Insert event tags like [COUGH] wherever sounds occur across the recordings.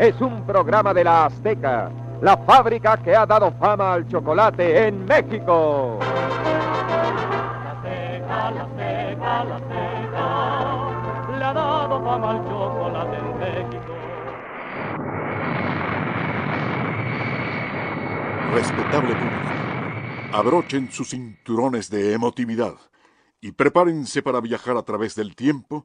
Es un programa de la Azteca, la fábrica que ha dado fama al chocolate en México. La Azteca, la Azteca, la Azteca, le ha dado fama al chocolate en México. Respetable público, abrochen sus cinturones de emotividad y prepárense para viajar a través del tiempo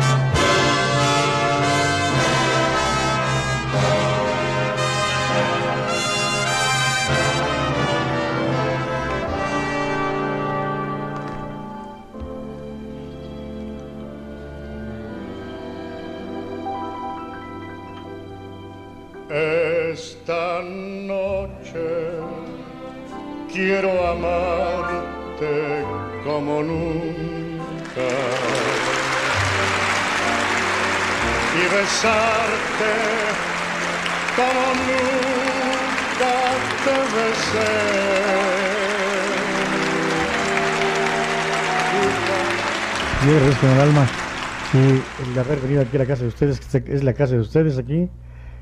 Esta noche quiero amarte como nunca y besarte como nunca te besé. Agradezco en el alma y el haber venido aquí a la casa de ustedes, que es la casa de ustedes aquí.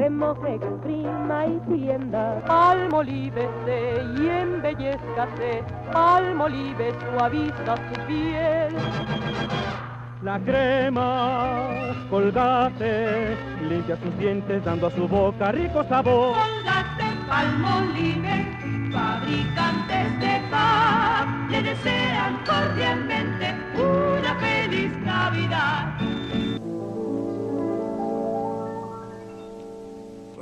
Remoje, exprima y tienda. Almolívese y embellezcase, almolive suaviza su piel. La crema, colgate, limpia sus dientes dando a su boca rico sabor. Colgate, palmolive, fabricantes de paz, le desean cordialmente una feliz Navidad.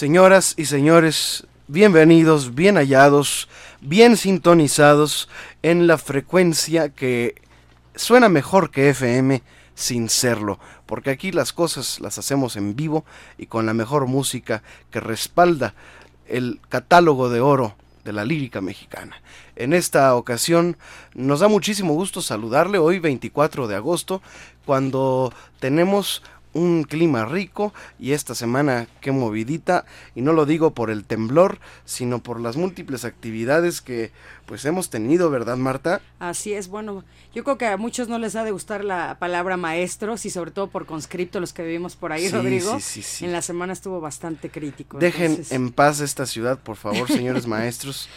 Señoras y señores, bienvenidos, bien hallados, bien sintonizados en la frecuencia que suena mejor que FM sin serlo, porque aquí las cosas las hacemos en vivo y con la mejor música que respalda el catálogo de oro de la lírica mexicana. En esta ocasión nos da muchísimo gusto saludarle hoy 24 de agosto, cuando tenemos un clima rico y esta semana qué movidita. Y no lo digo por el temblor sino por las múltiples actividades que pues hemos tenido verdad Marta así es bueno yo creo que a muchos no les ha de gustar la palabra maestros y sobre todo por conscripto los que vivimos por ahí Sí, Rodrigo sí, sí, sí. en la semana estuvo bastante crítico dejen entonces- en paz esta ciudad por favor señores [LAUGHS] maestros.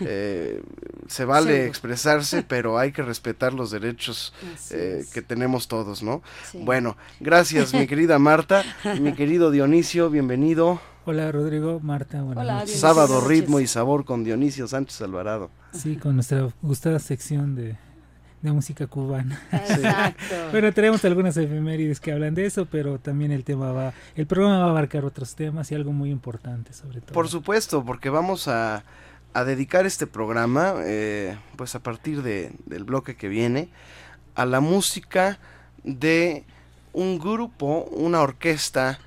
Eh, se vale expresarse [LAUGHS] pero hay que respetar los derechos eh, que tenemos todos no Sí. bueno gracias mi querida Marta. Mi querido Dionisio bienvenido. Hola Rodrigo, Marta, buenas Hola, noches. Sábado, ritmo y sabor con Dionisio Sánchez Alvarado. Sí, con nuestra gustada sección de, de música cubana. Exacto. [LAUGHS] bueno, tenemos algunas efemérides que hablan de eso, pero también el tema va, el programa va a abarcar otros temas y algo muy importante sobre todo. Por supuesto, porque vamos a, a dedicar este programa, eh, pues a partir de, del bloque que viene, a la música de un grupo, una orquesta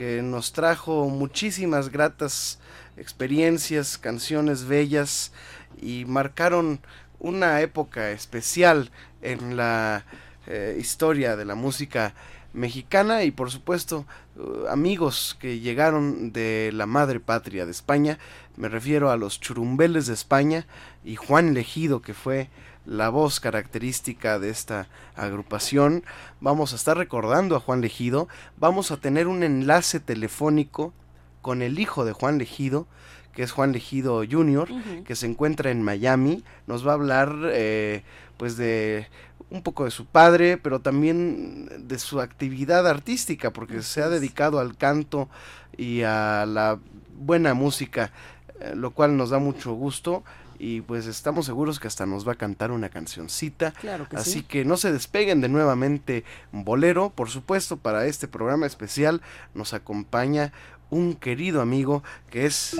que nos trajo muchísimas gratas experiencias, canciones bellas y marcaron una época especial en la eh, historia de la música mexicana y por supuesto uh, amigos que llegaron de la madre patria de España, me refiero a los churumbeles de España y Juan Legido que fue la voz característica de esta agrupación. Vamos a estar recordando a Juan Legido, vamos a tener un enlace telefónico con el hijo de Juan Legido, que es Juan Legido Jr., que se encuentra en Miami. Nos va a hablar eh, pues de un poco de su padre, pero también de su actividad artística, porque se ha dedicado al canto y a la buena música, eh, lo cual nos da mucho gusto. Y pues estamos seguros que hasta nos va a cantar una cancioncita. Claro que Así sí. que no se despeguen de nuevamente Bolero. Por supuesto, para este programa especial nos acompaña un querido amigo que es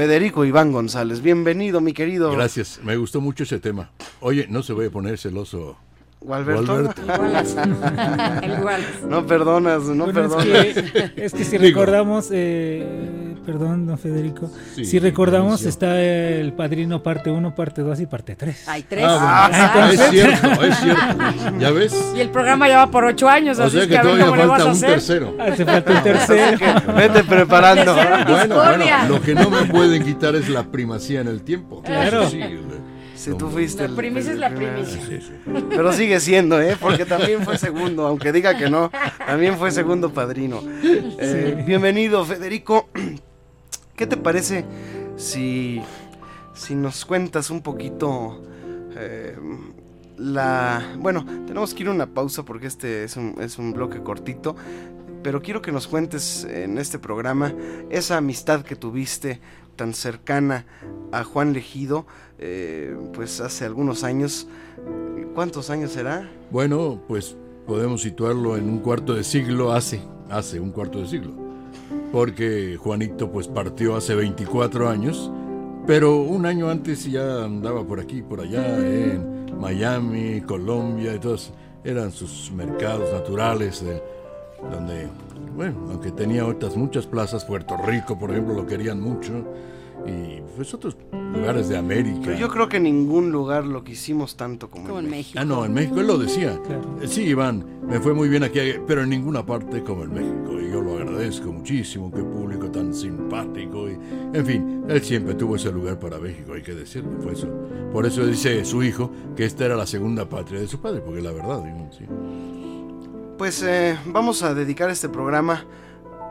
Federico Iván González. Bienvenido, mi querido. Gracias, me gustó mucho ese tema. Oye, no se voy a poner celoso. Gualberto. Gualberto. Igualas. [LAUGHS] Igualas. No perdonas, no Bueno, es, perdonas. que, [LAUGHS] es que si Digo. recordamos, eh, perdón, don Federico, Sí, si recordamos está el Padrino parte 1, parte 2 y parte 3. Hay tres. Ah, bueno, Exacto. es cierto, es cierto. ¿Ya ves? Y el programa ya va por ocho años, O así sea es que que a ver todavía vas falta un [LAUGHS] tercero. Hace falta el tercero. Vete preparando. Tercero. Bueno, bueno, lo que no me pueden quitar es la primacía en el tiempo. Claro. Eso sí, el- Si tú fuiste La el- primicia es la primicia. Sí, sí. Pero sigue siendo, ¿eh? Porque también fue segundo, aunque diga que no, también fue segundo padrino. Eh, Sí. Bienvenido, Federico. ¿Qué te parece si, si nos cuentas un poquito eh, la... Bueno, tenemos que ir a una pausa porque este es un, es un bloque cortito, pero quiero que nos cuentes en este programa esa amistad que tuviste tan cercana a Juan Legido, eh, pues hace algunos años. ¿Cuántos años será? Bueno, pues podemos situarlo en un cuarto de siglo hace, hace un cuarto de siglo. Porque Juanito pues partió hace 24 años, pero un año antes ya andaba por aquí, por allá, en Miami, Colombia, todos eran sus mercados naturales, eh, donde, bueno, aunque tenía otras muchas plazas, Puerto Rico, por ejemplo, lo querían mucho, y pues otros lugares de América. Pero yo creo que en ningún lugar lo quisimos tanto como, Como en México. México. Ah, no, en México él lo decía. Claro. Sí, Iván, me fue muy bien aquí, pero en ninguna parte como en México. Y yo lo agradezco muchísimo, qué público tan simpático. Y, en fin, él siempre tuvo ese lugar para México, hay que decirlo. Fue eso. Por eso dice su hijo que esta era la segunda patria de su padre, porque la verdad, sí. Pues eh, vamos a dedicar este programa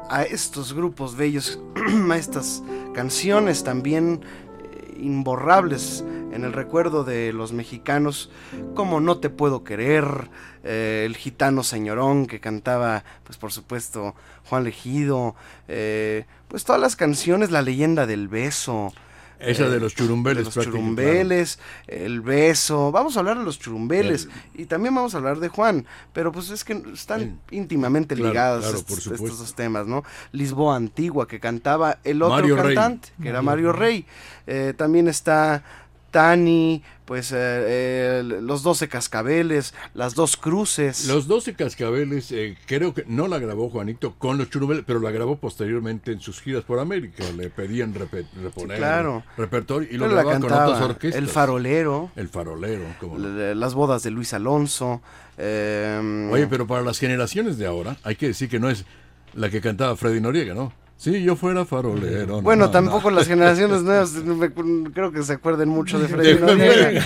a estos grupos bellos, [CLEARS THROAT] a estas canciones también eh, imborrables en el recuerdo de los mexicanos, como No te puedo querer, eh, el gitano señorón que cantaba, pues por supuesto, Juan Legido, eh, pues todas las canciones, la leyenda del beso, Esa de los churumbeles, de los churumbeles, el beso. Vamos a hablar de los churumbeles y también vamos a hablar de Juan, pero pues es que están íntimamente Claro, ligados claro, estos, dos temas, ¿no? Lisboa Antigua, que cantaba el otro Mario Rey. cantante, que era Mario Mario Rey. Eh, también está Tani, pues eh, eh, los 12 cascabeles, las dos cruces. Los 12 cascabeles, eh, creo que no la grabó Juanito con los churumbeles, pero la grabó posteriormente en sus giras por América. Le pedían reponer claro. repertorio y lo Pero grababa con otras orquestas. El Farolero. El farolero, como Las bodas de Luis Alonso. eh, Oye, pero para las generaciones de ahora, hay que decir que no es la que cantaba Freddy Noriega, ¿no? Si yo fuera farolero. no, Bueno, no, tampoco no. las generaciones [LAUGHS] nuevas me- creo que se acuerden mucho de Freddy Noriega.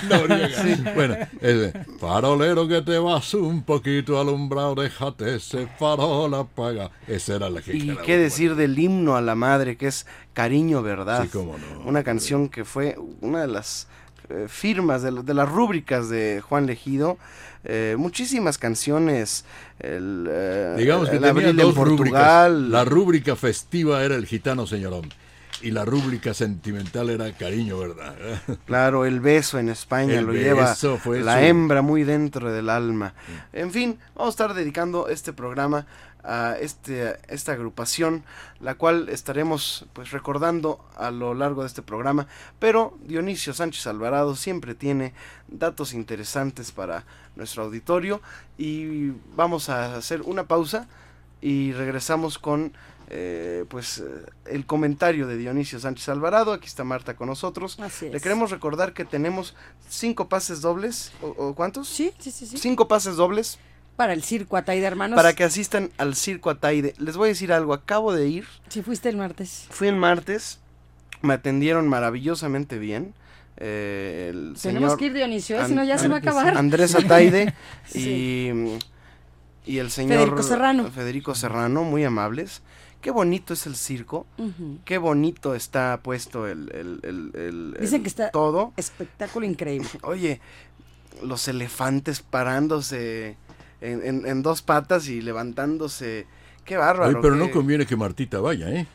Sí. Bueno, farolero que te vas un poquito alumbrado, déjate ese farol apaga. Esa era la que Y qué decir del himno a la madre, que es Cariño Verdad. Sí, cómo no. Una canción que fue una de las eh, firmas, de, de las rúbricas de Juan Legido. Eh, muchísimas canciones. El, eh, Digamos que el tenía dos rúbricas. Portugal. La rúbrica festiva era el gitano señorón. Y la rúbrica sentimental era cariño, ¿verdad? [LAUGHS] Claro, el beso en España El lo lleva la su- hembra muy dentro del alma. En fin, vamos a estar dedicando este programa a este, esta agrupación, la cual estaremos pues recordando a lo largo de este programa. Pero Dionisio Sánchez Alvarado siempre tiene datos interesantes para nuestro auditorio y vamos a hacer una pausa y regresamos con eh, pues el comentario de Dionisio Sánchez Alvarado. Aquí está Marta con nosotros. Así Le es. queremos recordar que tenemos cinco pases dobles. ¿O, o cuántos? Sí, sí, sí, sí. Cinco pases dobles Para el circo Ataide Hermanos. para que asistan al Circo Ataide. Les voy a decir algo. Acabo de ir. Si fuiste el martes. Fui el martes. Me atendieron maravillosamente bien. Eh, el Tenemos señor que ir, Dionisio, ¿eh? Si no ya se va a acabar. Andrés Ataide [LAUGHS] Sí. y, y el señor Federico Serrano. Federico Serrano, muy amables. Qué bonito es el circo. Qué bonito está puesto el, el- el- el- Dicen que está todo. espectáculo increíble. Oye, los elefantes parándose en, en- en dos patas y levantándose. Qué bárbaro. Oye, pero qué- no conviene que Martita vaya, ¿eh?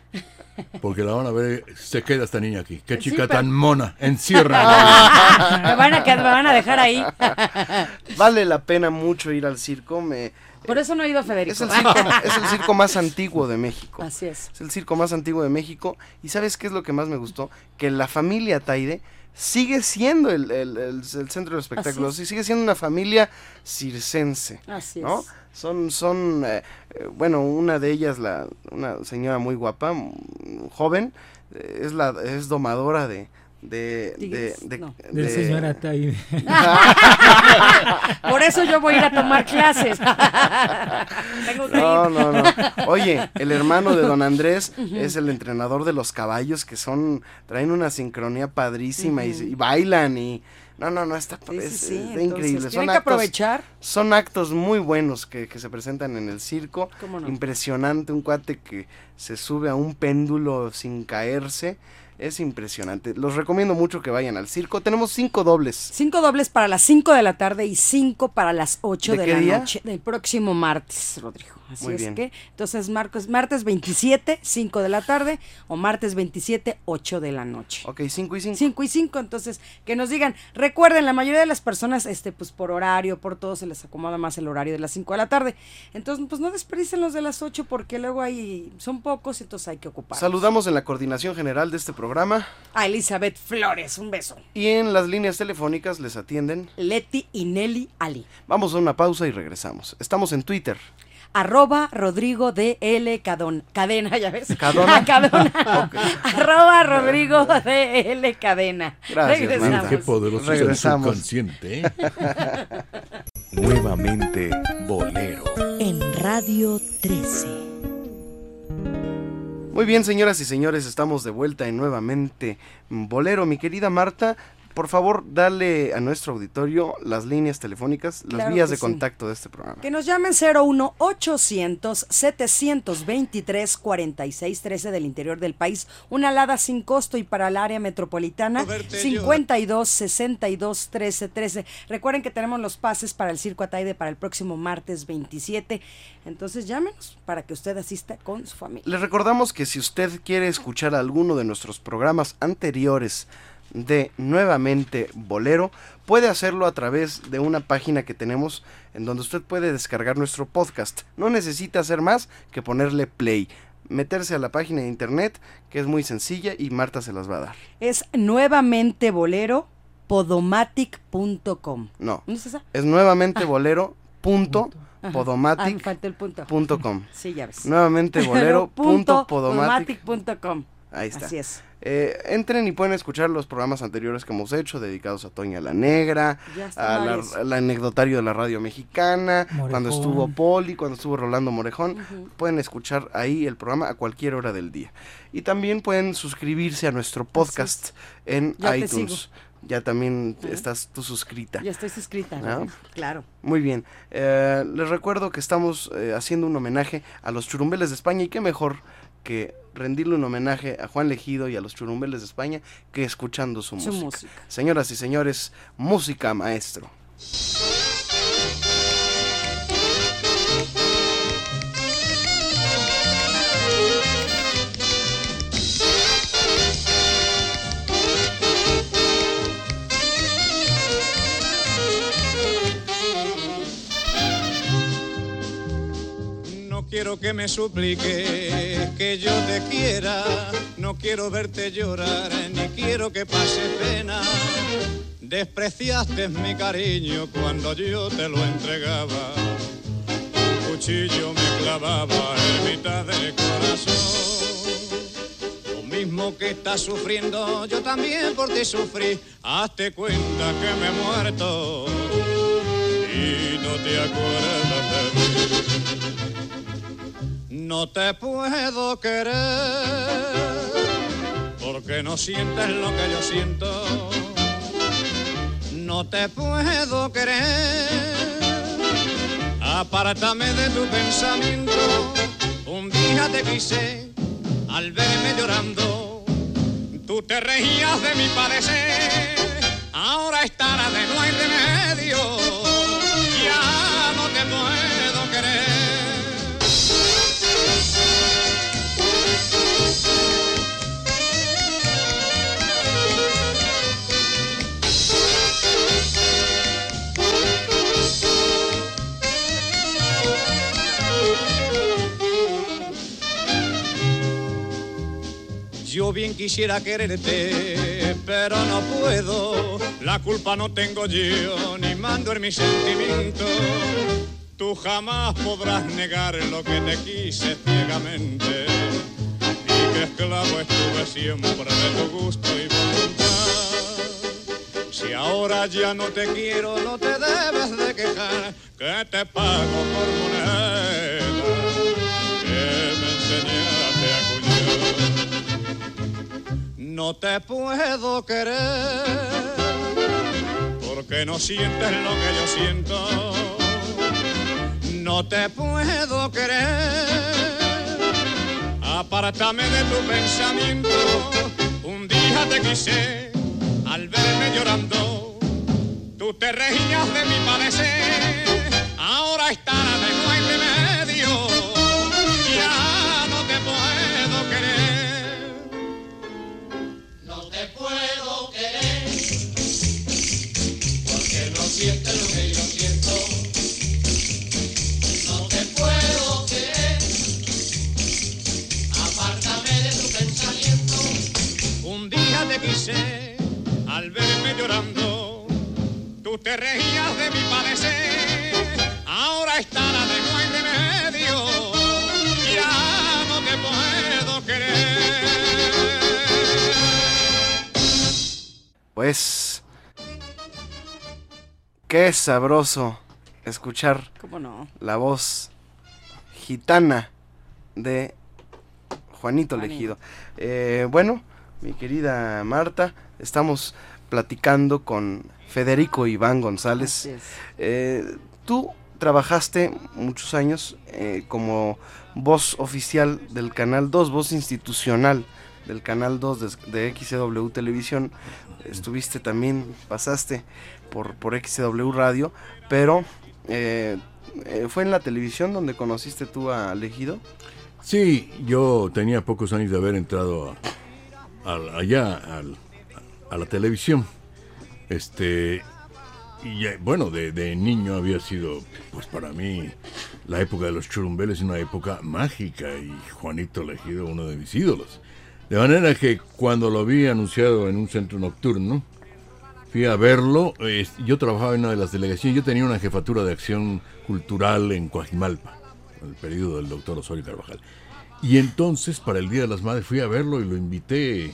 Porque la van a ver, se queda esta niña aquí. Qué chica pero- tan mona, encierra. [LAUGHS] me, van a, quedar- me van a dejar ahí. [LAUGHS] Vale la pena mucho ir al circo. Me, Por eso no ha ido Federico. es, el circo, [LAUGHS] es el circo más antiguo de México. Así es. Es el circo más antiguo de México. ¿Y sabes qué es lo que más me gustó? Que la familia Taide sigue siendo el, el- el- el centro de los espectáculos. Así Y sigue siendo una familia circense. Así ¿no? es. Son, son eh, eh, bueno, una de ellas, la, una señora muy guapa, mm, joven, eh, es la es domadora de de, de, Tigres, de- no. Del de- señor Ataide. [LAUGHS] Por eso yo voy a ir a tomar clases. [LAUGHS] Tengo que No, ir. no, no. [LAUGHS] Oye, el hermano de don Andrés es el entrenador de los caballos que son, traen una sincronía padrísima y, bailan y... No, no, no, está, Sí, es- sí, está entonces, increíble. tienen que aprovechar. Son actos muy buenos que, que se presentan en el circo. ¿Cómo no? Impresionante, un cuate que se sube a un péndulo sin caerse. Es impresionante. Los recomiendo mucho que vayan al circo. Tenemos cinco dobles. Cinco dobles para las 5 de la tarde y cinco para las 8 ¿De la día? noche del próximo martes, Rodrigo. Así Muy es bien. que, entonces, marcos, martes 27, 5 de la tarde o martes 27, 8 de la noche. Ok, cinco y cinco. 5 y 5, entonces, que nos digan, recuerden, la mayoría de las personas, este, pues por horario, por todo, se les acomoda más el horario de las 5 de la tarde. Entonces, pues no desperdicien los de las 8 porque luego hay, son pocos, entonces hay que ocupar. Saludamos en la coordinación general de este programa. A Elizabeth Flores, un beso. Y en las líneas telefónicas les atienden. Leti y Nelly Ali. Vamos a una pausa y regresamos. Estamos en Twitter. Arroba Rodrigo DL Cadon, Cadena, ya ves. Cadona. Ah, Cadona. [LAUGHS] Arroba Rodrigo DL Cadena. Gracias, Regresamos. Qué poderoso es el Regresamos. subconsciente, ¿eh? [LAUGHS] Nuevamente Bolero. En Radio 13. Muy bien, señoras y señores, estamos de vuelta en nuevamente Bolero. Mi querida Marta, por favor, dale a nuestro auditorio las líneas telefónicas, las Claro vías de sí. contacto de este programa. Que nos llamen 01 800 723 4613 del interior del país, una alada sin costo y para el área metropolitana 52 62 13 13. Recuerden que tenemos los pases para el Circo Ataide para el próximo martes 27. Entonces llámenos para que usted asista con su familia. Les recordamos que si usted quiere escuchar alguno de nuestros programas anteriores de Nuevamente Bolero, puede hacerlo a través de una página que tenemos en donde usted puede descargar nuestro podcast. No necesita hacer más que ponerle play, meterse a la página de internet, que es muy sencilla y Marta se las va a dar. Es nuevamente bolero podomatic.com. No, ¿No es esa? es nuevamente bolero punto Ah, el punto. punto com. Sí, ya ves. Nuevamente [LAUGHS] bolero punto Punto podomatic podomatic.com. Ahí está. Así es. Eh, entren y pueden escuchar los programas anteriores que hemos hecho, dedicados a Toña la Negra, al anecdotario de la radio mexicana, Morejón. cuando estuvo Poli, cuando estuvo Rolando Morejón. Pueden escuchar ahí el programa a cualquier hora del día. Y también pueden suscribirse a nuestro podcast en Ya te iTunes. sigo. Ya también estás tú suscrita. Ya estoy suscrita. ¿no? Claro. Muy bien. Eh, les recuerdo que estamos eh, haciendo un homenaje a los churumbeles de España y qué mejor que rendirle un homenaje a Juan Legido y a los churumbeles de España que escuchando su, Su música. música. Señoras y señores, música maestro. Quiero que me supliques que yo te quiera, no quiero verte llorar, ni quiero que pase pena. Despreciaste mi cariño cuando yo te lo entregaba. Un cuchillo me clavaba en mitad del corazón. Lo mismo que estás sufriendo, yo también por ti sufrí. Hazte cuenta que me he muerto y no te acuerdas. No te puedo querer porque no sientes lo que yo siento. No te puedo querer. Apártame de tu pensamiento. Un día te quise al verme llorando. Tú te reías de mi padecer. Ahora es tarde, no hay remedio. Ya no te puedo querer. Bien quisiera quererte, pero no puedo. La culpa no tengo yo, ni mando en mis sentimientos. Tú jamás podrás negar lo que te quise ciegamente. Y que esclavo estuve siempre de tu gusto y voluntad. Si ahora ya no te quiero, no te debes de quejar, que te pago por moneda. Que me enseñaste No te puedo querer porque no sientes lo que yo siento. No te puedo querer. Apártame de tu pensamiento. Un día te quise al verme llorando. Tú te reías de mi padecer. Ahora es tarde, no porque qué sabroso escuchar ¿Cómo no? la voz gitana de Juanito Juani. Legido. Eh, bueno, mi querida Marta, estamos platicando con Federico Iván González. Eh, tú trabajaste muchos años eh, como voz oficial del Canal 2, voz institucional del Canal 2 de, de XCW Televisión. Estuviste también, pasaste por, por Radio, pero eh, eh, fue en la televisión donde conociste tú a Legido. Sí, yo tenía pocos años de haber entrado a- al- allá al- a la televisión. Este, y bueno, de, niño había sido, pues para mí, la época de los churumbeles una época mágica y Juanito Legido uno de mis ídolos. De manera que cuando lo vi anunciado en un centro nocturno, fui a verlo. yo trabajaba en una de las delegaciones, yo tenía una jefatura de acción cultural en Coajimalpa, en el periodo del doctor Osorio Carvajal. Y entonces, para el Día de las Madres, fui a verlo y lo invité.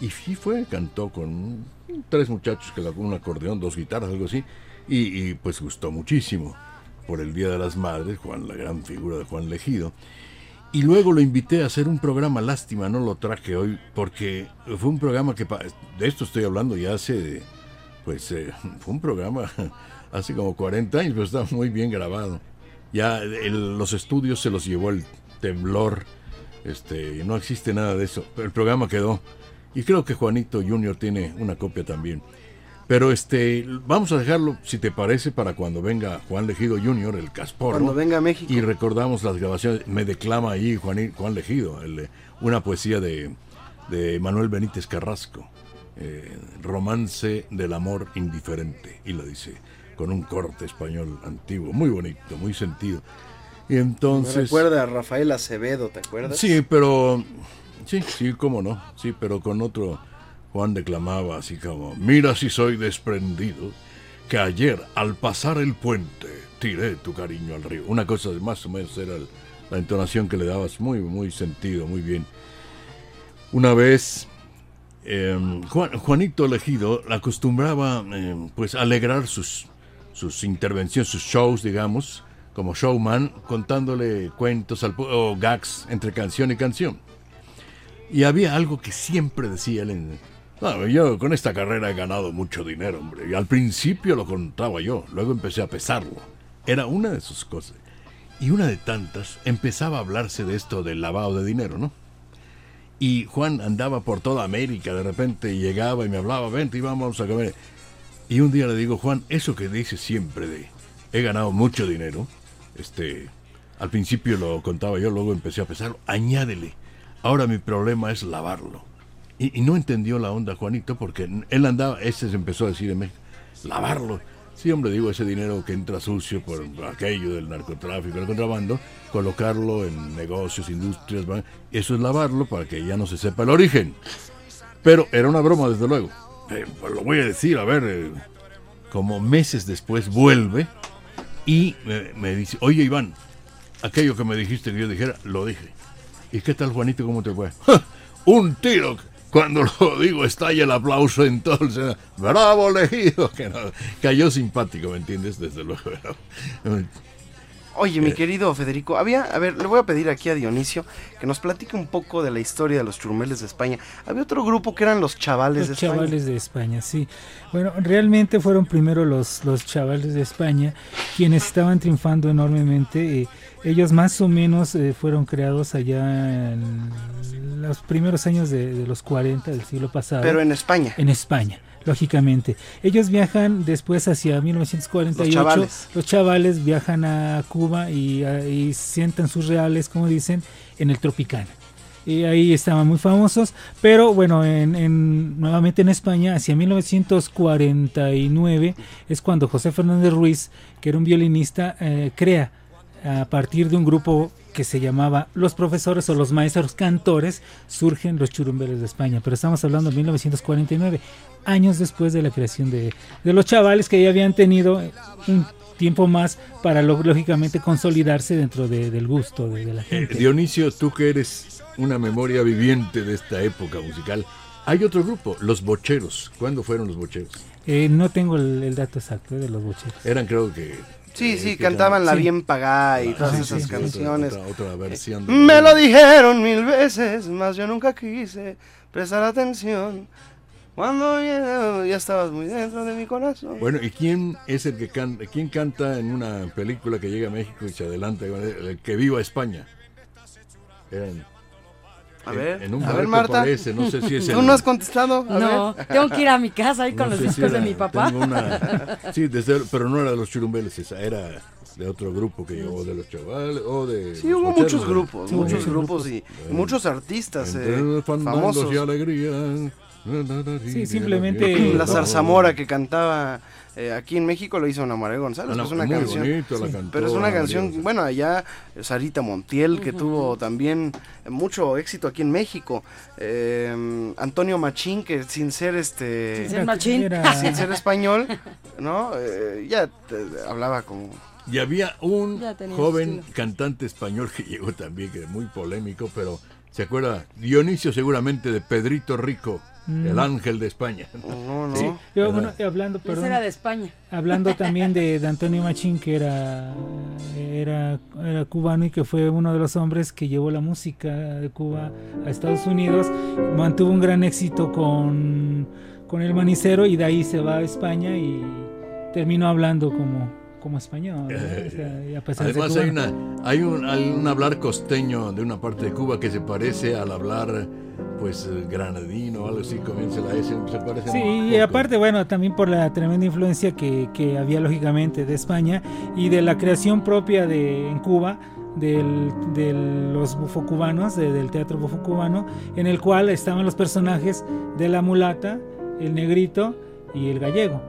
Y sí fue, cantó con tres muchachos que un acordeón, dos guitarras, algo así. Y, pues gustó muchísimo. Por el Día de las Madres, Juan, la gran figura de Juan Legido. Y luego lo invité a hacer un programa, lástima, no lo traje hoy, porque fue un programa que, de esto estoy hablando ya hace, pues eh, [LAUGHS] fue un programa [LAUGHS] hace como 40 años, pero está muy bien grabado. Ya el- los estudios se los llevó el temblor, este, no existe nada de eso, pero el programa quedó. Y creo que Juanito Junior tiene una copia también. Pero este, vamos a dejarlo, si te parece, para cuando venga Juan Legido Junior, el Casporro. Cuando venga a México. Y recordamos las grabaciones. Me declama ahí Juan, Juan Legido, el, una poesía de, de Manuel Benítez Carrasco. eh, romance del amor indiferente. Y lo dice con un corte español antiguo, muy bonito, muy sentido. Y Me entonces... recuerda a Rafael Acevedo, ¿te acuerdas? Sí, pero. Sí, sí, cómo no. Sí, pero con otro. Juan declamaba así como: Mira si soy desprendido, que ayer al pasar el puente tiré tu cariño al río. Una cosa de más o menos era la entonación que le dabas, muy, muy sentido, muy bien. Una vez. eh, Juan- Juanito Elegido acostumbraba eh, pues alegrar sus, sus intervenciones, sus shows, digamos, como showman, contándole cuentos al o gags entre canción y canción. Y había algo que siempre decía él en... "No, yo con esta carrera he ganado mucho dinero, hombre. Y al principio lo contaba yo, luego empecé a pesarlo. Era una de sus cosas. Y una de tantas, empezaba a hablarse de esto del lavado de dinero, ¿no? Y Juan andaba por toda América, de repente llegaba y me hablaba, vente vamos a comer. Y un día le digo, Juan, eso que dices siempre de he ganado mucho dinero, este, al principio lo contaba yo, luego empecé a pesarlo, añádele, ahora mi problema es lavarlo. Y, y no entendió la onda Juanito porque él andaba, ese se empezó a decir en México, lavarlo. Sí, hombre, digo, ese dinero que entra sucio por aquello del narcotráfico, el contrabando, colocarlo en negocios, industrias, eso es lavarlo para que ya no se sepa el origen. Pero era una broma, desde luego. Eh, pues lo voy a decir, a ver, eh, como meses después vuelve y me, me dice, oye Iván, aquello que me dijiste que yo dijera, lo dije. ¿Y qué tal Juanito, cómo te fue? ¡Ja! [LAUGHS] Un tiro. Cuando lo digo, estalla el aplauso entonces. ¡Bravo, elegido! Que no, cayó simpático, ¿me entiendes? Desde luego. Oye, mi Eh. querido Federico, había, a ver, le voy a pedir aquí a Dionisio que nos platique un poco de la historia de los churumbeles de España. Había otro grupo que eran los chavales de Los España. chavales de España, sí. Bueno, realmente fueron primero los, los chavales de España quienes estaban triunfando enormemente. eh, ellos más o menos eh, fueron creados allá en los primeros años de, de los 40 del siglo pasado. Pero en España. En España, lógicamente. Ellos viajan después hacia 1948. Los chavales. Los chavales viajan a Cuba y, a- y sientan sus reales, como dicen, en el Tropicana. Y ahí estaban muy famosos, pero bueno, en, en- nuevamente en España, hacia 1949, es cuando José Fernández Ruiz, que era un violinista, eh, crea a partir de un grupo que se llamaba Los Profesores o Los Maestros Cantores, surgen los churumbeles de España. Pero estamos hablando de 1949, años después de la creación de, de los chavales que ya habían tenido un tiempo más para lógicamente consolidarse dentro de- del gusto de, de la Eh, gente. Dionisio, tú que eres una memoria viviente de esta época musical, hay otro grupo, Los Bocheros. ¿Cuándo fueron Los Bocheros? Eh, no tengo el, el dato exacto eh, de los bocheros. Eran creo que... Sí, sí, cantaban La. Bien Pagá y todas sí, esas canciones. Otra, versión. Me lo dijeron mil veces, mas yo nunca quise prestar atención. Cuando ya, ya estabas muy dentro de mi corazón. Bueno, ¿y quién es el que canta, quién canta en una película que llega a México y se adelanta, el que viva España? Eran- A ver, en un a ver, Marta. aparece, no sé si es [LAUGHS] ¿Tú el- no has contestado? A No, ver. tengo que ir a mi casa ahí con los si discos de mi papá. una- [LAUGHS] sí, desde- pero no era de los churumbeles, esa era de otro grupo que llegó, de los chavales, o de... Sí, hubo muchos grupos, muchos sí. grupos y muchos artistas Entre eh, famosos. y alegría. Sí, simplemente- La zarzamora que cantaba eh, aquí en México lo hizo Ana María González. Ana- que es una muy canción. bonito la cantó pero es una canción, bueno, allá eh, Sarita Montiel, que tuvo también mucho éxito aquí en México. Eh, Antonio Machín, que sin ser este. Sin ser machín. Era- [LAUGHS] sin ser español, ¿no? Eh, ya te- hablaba como. Y había un joven estilo. cantante español que [LAUGHS] llegó también, que es muy polémico, pero ¿se acuerda? Dionisio seguramente de Pedrito Rico, Mm. el ángel de España. No, no. [LAUGHS] Sí, yo, bueno, hablando, perdón, era de España. hablando [LAUGHS] también de, de Antonio Machín, que era, era, era cubano y que fue uno de los hombres que llevó la música de Cuba a Estados Unidos, mantuvo un gran éxito con, con el manicero y de ahí se va a España y terminó hablando como, como español. ¿no? O sea, y a pesar de ser Además hay, una, hay, un, hay un hablar costeño de una parte de Cuba que se parece al hablar pues eh, granadino o algo así, comienza la S, se parece Sí, y aparte, bueno, también por la tremenda influencia que, que había lógicamente de España y de la creación propia de en Cuba del, de los bufocubanos, de- del teatro bufocubano, en el cual estaban los personajes de la mulata, el negrito y el gallego.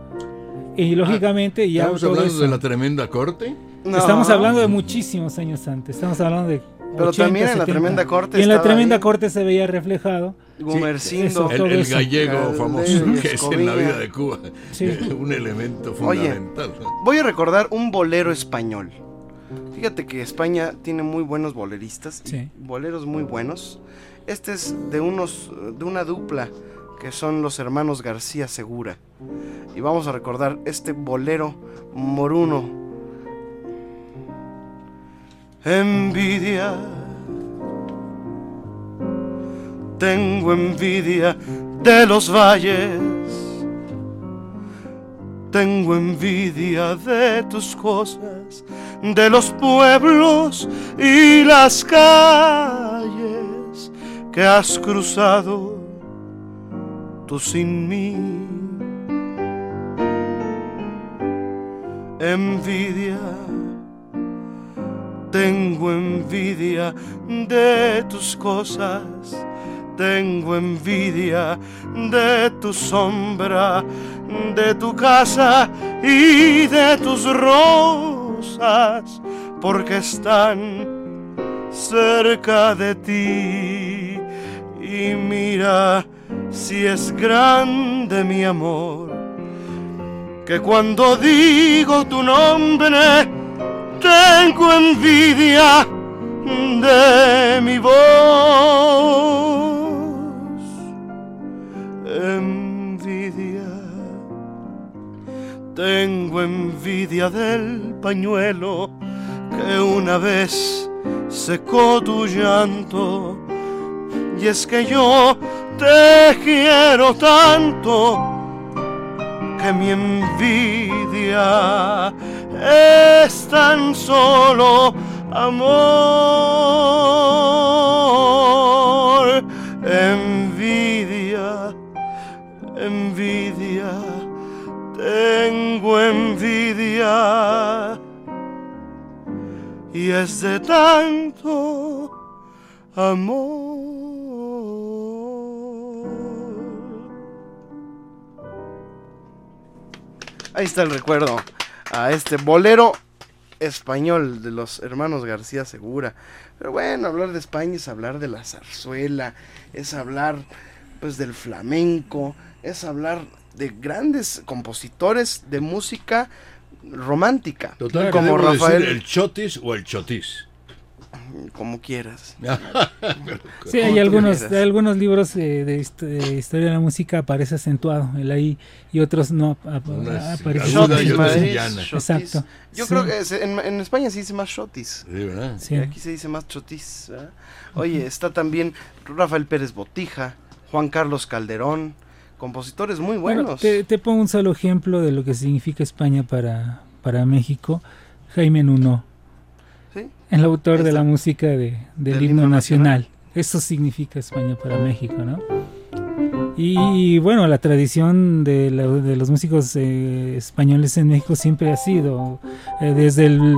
Y lógicamente ya ¿Estamos hablando eso- de la tremenda corte? Estamos hablando de muchísimos años antes, estamos hablando de Pero 80, también en la 70. tremenda corte Y en la tremenda ahí. corte se veía reflejado Gumercindo. eso, El, el gallego famoso que es en la vida de Cuba Sí. [LAUGHS] un elemento Oye, fundamental. voy a recordar un bolero español. Fíjate que España tiene muy buenos boleristas Sí. boleros muy buenos. Este es de unos de una dupla que son los hermanos García Segura. Y vamos a recordar este bolero moruno. Envidia. Tengo envidia de los valles. Tengo envidia de tus cosas, de los pueblos y las calles que has cruzado sin mí. Envidia, tengo envidia de tus cosas, tengo envidia de tu sombra, de tu casa y de tus rosas, porque están cerca de ti. Y mira si es grande mi amor, que cuando digo tu nombre, tengo envidia de mi voz. Envidia. Tengo envidia del pañuelo que una vez secó tu llanto. Y es que yo te quiero tanto que mi envidia es tan solo amor. Envidia, envidia, tengo envidia. Y es de tanto amor. Ahí está el recuerdo a este bolero español de los hermanos García Segura. Pero bueno, hablar de España es hablar de la zarzuela, es hablar pues del flamenco, es hablar de grandes compositores de música romántica, Total, ¿qué como decir, Rafael, ¿El chotis o el chotis? Como quieras. [LAUGHS] Sí, hay algunos, hay algunos libros eh, de, hist- de historia de la música aparece acentuado el ahí y otros no ap- es aparece. Shotis, es. Exacto. Yo Sí. creo que se- en, en España se dice más shotis. Sí, ¿verdad? Sí. Y aquí se dice más chotis. ¿verdad? Oye, está también Rafael Pérez Botija, Juan Carlos Calderón, compositores muy Bueno, buenos. te, te pongo un solo ejemplo de lo que significa España para, para México. Jaime Nuno, Sí. el autor de la música de- del, Del himno himno nacional. Eso significa España para México, ¿no? Y bueno, la tradición de, la- de los músicos eh, españoles en México siempre ha sido, eh, desde el-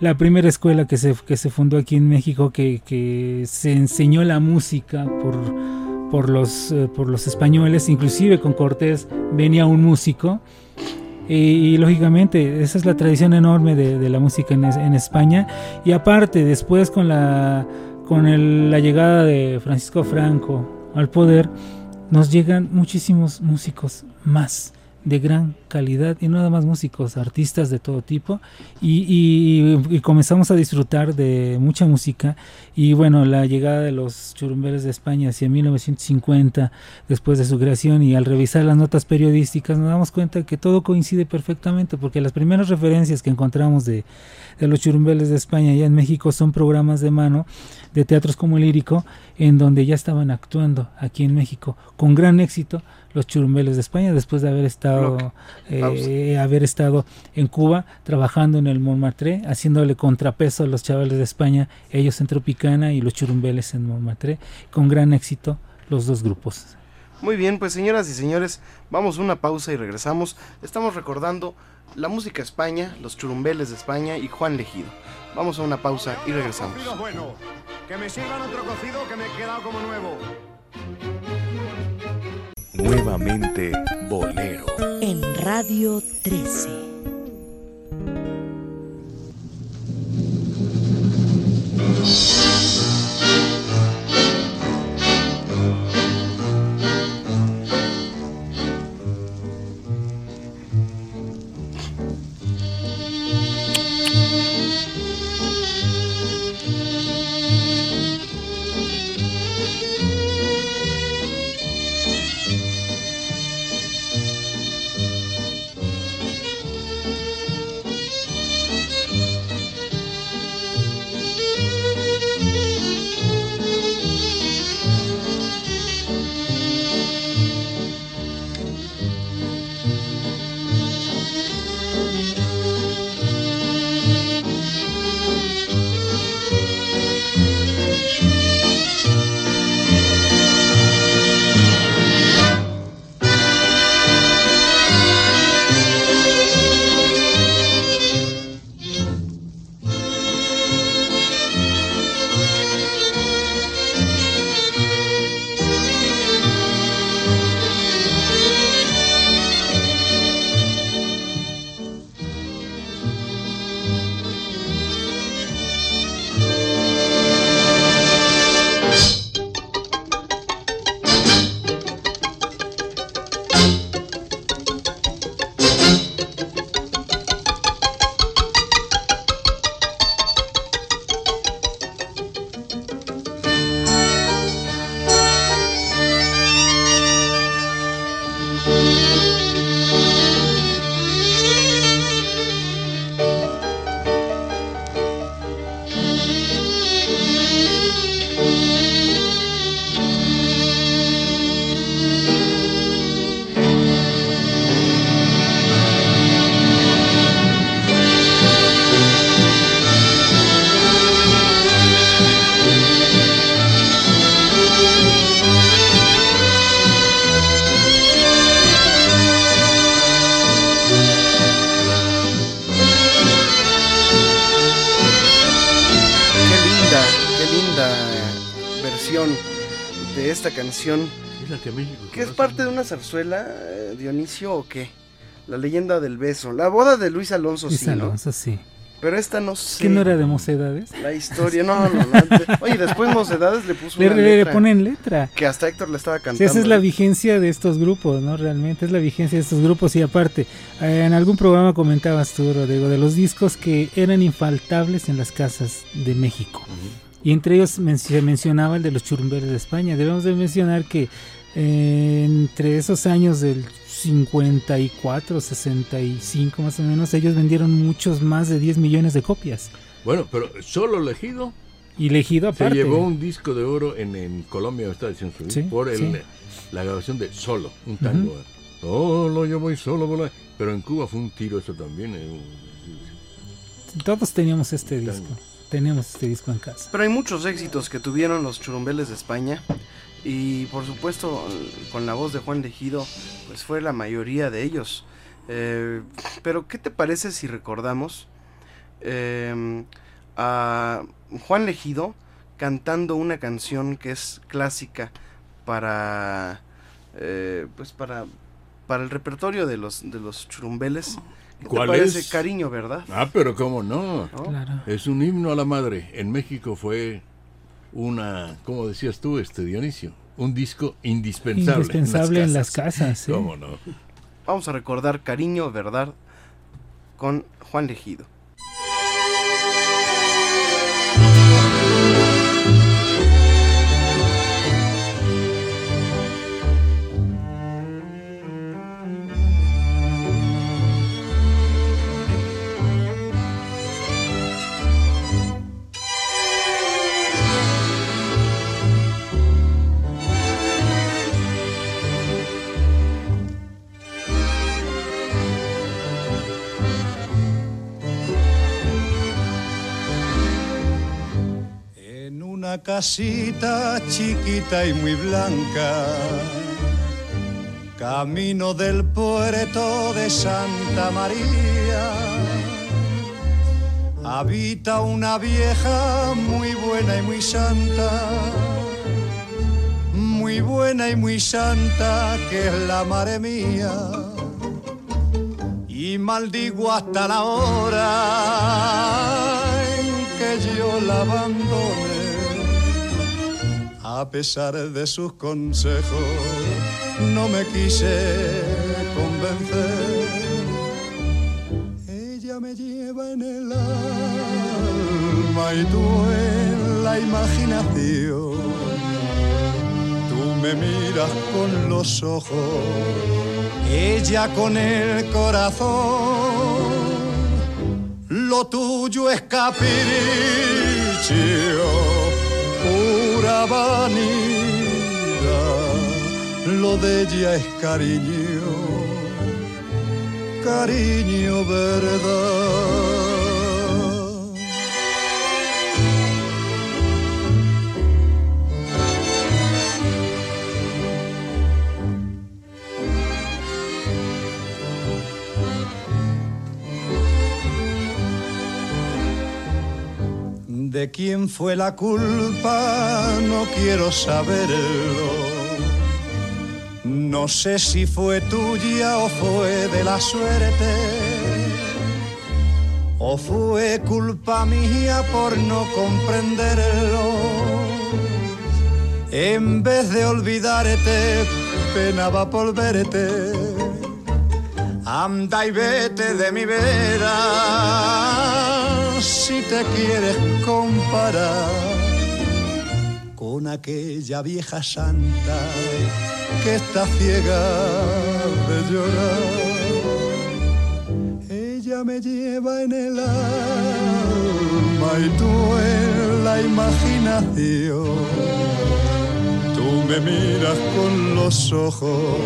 la primera escuela que se, que se fundó aquí en México, que, que se enseñó la música por, por, los, eh, por los españoles, inclusive con Cortés venía un músico. Y, lógicamente esa es la tradición enorme de, la música en, en España. Y aparte, después con la, con el- la llegada de Francisco Franco al poder, nos llegan muchísimos músicos más de gran calidad y nada más músicos, artistas de todo tipo. Y, y- y comenzamos a disfrutar de mucha música. Y bueno, la llegada de los churumbeles de España hacia 1950 después de su creación y al revisar las notas periodísticas nos damos cuenta que todo coincide perfectamente porque las primeras referencias que encontramos de, de los churumbeles de España ya en México son programas de mano de teatros como el lírico en donde ya estaban actuando aquí en México con gran éxito los churumbeles de España después de haber estado eh, haber estado en Cuba trabajando en el Montmartre haciéndole contrapeso a los chavales de España ellos en Tropicana y los churumbeles en Montmartre con gran éxito los dos grupos Muy bien, pues señoras y señores, vamos a una pausa y regresamos. Estamos recordando la música España, los churumbeles de España y Juan Legido. Vamos a una pausa y regresamos. Cocido bueno. Que me sirvan otro cocido que me he quedado como nuevo. Nuevamente Bolero. En Radio 13. Zarzuela, eh, Dionisio, o qué? La leyenda del beso. La boda de Luis Alonso, Luis sí, ¿no? Alonso, sí. Pero esta no sé. ¿Que no era de Mocedades? La historia, no, no, no. Oye, después Mocedades le puso Le, una le- le letra. ponen letra. Que hasta Héctor le estaba Sí, cantando. esa es la vigencia de estos grupos, ¿no? Realmente es la vigencia de estos grupos. Y aparte, eh, en algún programa comentabas tú, Rodrigo, de los discos que eran infaltables en las casas de México. Y entre ellos men- se mencionaba el de los churumbeles de España. Debemos de mencionar que entre esos años del 54, 65 más o menos, ellos vendieron muchos más de 10 millones de copias. Bueno, pero solo elegido Y elegido se aparte. llevó un disco de oro en, en Colombia o Estados Unidos Sí, por el, sí. la grabación de Solo, un tango. Solo, yo voy solo. Pero en Cuba fue un tiro eso también. eh, Todos teníamos este disco. Teníamos este disco en casa. Pero hay muchos éxitos que tuvieron los churumbeles de España. Y por supuesto, con la voz de Juan Legido, pues fue la mayoría de ellos. Eh, pero, ¿qué te parece si recordamos eh, a Juan Legido cantando una canción que es clásica para, eh, pues para, para el repertorio de los, de los churumbeles? ¿Qué te ¿Cuál parece? es? Cariño, ¿verdad? Ah, pero cómo no. Claro. Es un himno a la madre. En México fue una, ¿cómo decías tú, este Dionisio? Un disco indispensable. Indispensable en las casas, sí. ¿Cómo no? Vamos a recordar Cariño, ¿verdad? Con Juan Legido. Una casita chiquita y muy blanca, camino del puerto de Santa María, habita una vieja muy buena y muy santa, muy buena y muy santa que es la madre mía. Y maldigo hasta la hora en que yo la abandone. A pesar de sus consejos, no me quise convencer. Ella me lleva en el alma y tú en la imaginación. Tú me miras con los ojos, ella con el corazón. Lo tuyo es capricho, pura vanidad. Lo de ella es cariño, cariño verdad. De quién fue la culpa, no quiero saberlo. No sé si fue tuya o fue de la suerte. O fue culpa mía por no comprenderlo. En vez de olvidarte, penaba por verte. Anda y vete de mi vera si te quieres comparar con aquella vieja santa que está ciega de llorar. Ella me lleva en el alma y tú en la imaginación. Tú me miras con los ojos,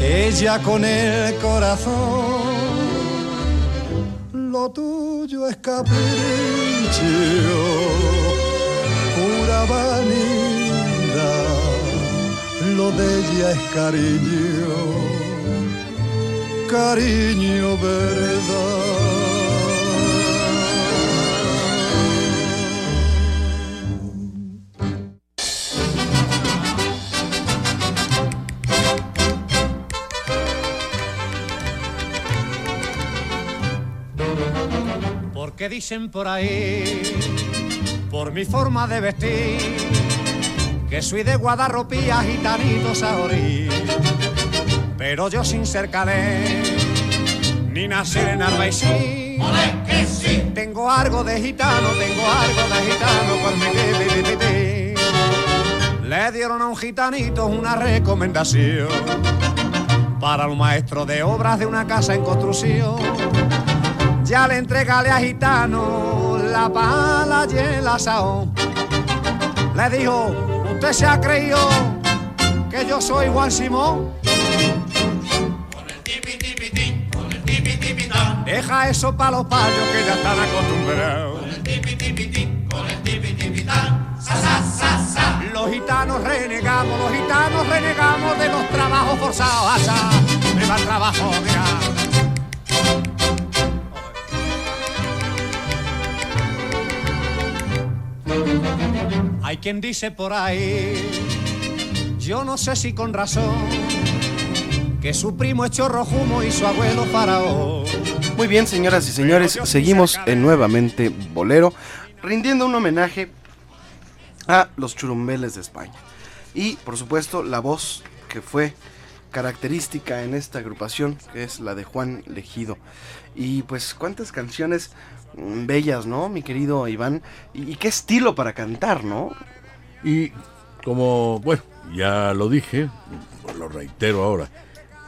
ella con el corazón. Lo tuyo es capricho, pura vanidad. Lo de ella es cariño, cariño verdad. Dicen por ahí, por mi forma de vestir, que soy de Guadarropía, gitanito saorí. Pero yo sin ser calé, ni nacer en Albaicín. Tengo algo de gitano, tengo algo de gitano, por mi que- que- que- que- Le dieron a un gitanito una recomendación para un maestro de obras de una casa en construcción. Ya le entregale a gitano la pala y el asaón. Le dijo, usted se ha creído que yo soy Juan Simón. Deja eso para los payos que ya están acostumbrados. Los gitanos renegamos, los gitanos renegamos de los trabajos forzados. Asa, viva el trabajo, mira. Hay quien dice por ahí, yo no sé si con razón, que su primo es chorro humo y su abuelo faraón. Muy bien, señoras y señores, seguimos en nuevamente Bolero, rindiendo un homenaje a los churumbeles de España. Y, por supuesto, la voz que fue característica en esta agrupación, que es la de Juan Legido. Y pues, cuántas canciones bellas, ¿no, mi querido Iván? Y, qué estilo para cantar, ¿no? Y como, bueno, ya lo dije, lo reitero ahora,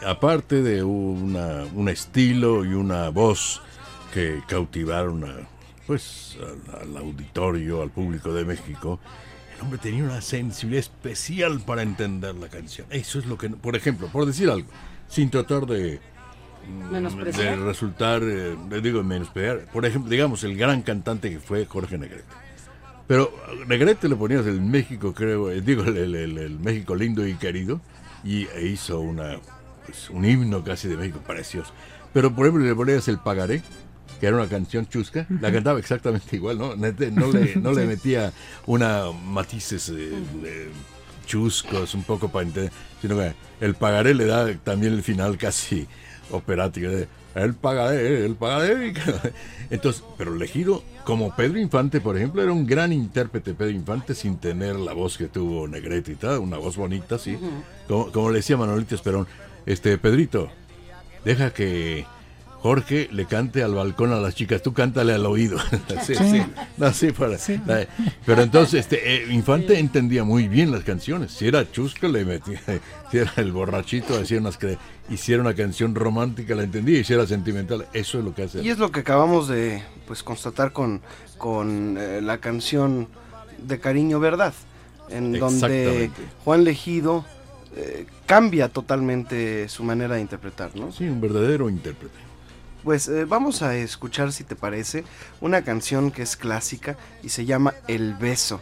aparte de una, un estilo y una voz que cautivaron a, pues, al, al auditorio, al público de México, el hombre tenía una sensibilidad especial para entender la canción. Eso es lo que, por ejemplo, por decir algo, sin tratar de. De resultar, eh, digo, menospreciar, por ejemplo, digamos, el gran cantante que fue Jorge Negrete. Pero Negrete le ponías el México, creo, eh, digo, el, el- el- México lindo y querido, y e hizo una, pues, un himno casi de México precioso. Pero, por ejemplo, le ponías el Pagaré, que era una canción chusca, la cantaba exactamente igual, ¿no? Nete- No le, [LAUGHS] no le metía una matices eh, chuscos un poco para entender, sino que el Pagaré le da también el final casi operático. de, el pagaré, el pagaré. Entonces, pero elegido como Pedro Infante, por ejemplo, era un gran intérprete Pedro Infante sin tener la voz que tuvo Negrete y tal, una voz bonita, sí. como, como le decía Manolito Esperón, este Pedrito, deja que Jorge le cante al balcón a las chicas, tú cántale al oído. [LAUGHS] sí, Sí. sí. No, sí, para- la- Pero entonces, este, eh, Infante entendía muy bien las canciones. Si era chusco, le metía. Si [LAUGHS] era el borrachito, hacía unas que. Hiciera una canción romántica, la entendía. Y si era sentimental, eso es lo que hace. Y es lo que acabamos de pues constatar con, con eh, la canción de Cariño Verdad, en donde. Juan Legido eh, cambia totalmente su manera de interpretar, ¿no? Sí, un verdadero intérprete. Pues eh, vamos a escuchar, si te parece, una canción que es clásica y se llama El beso.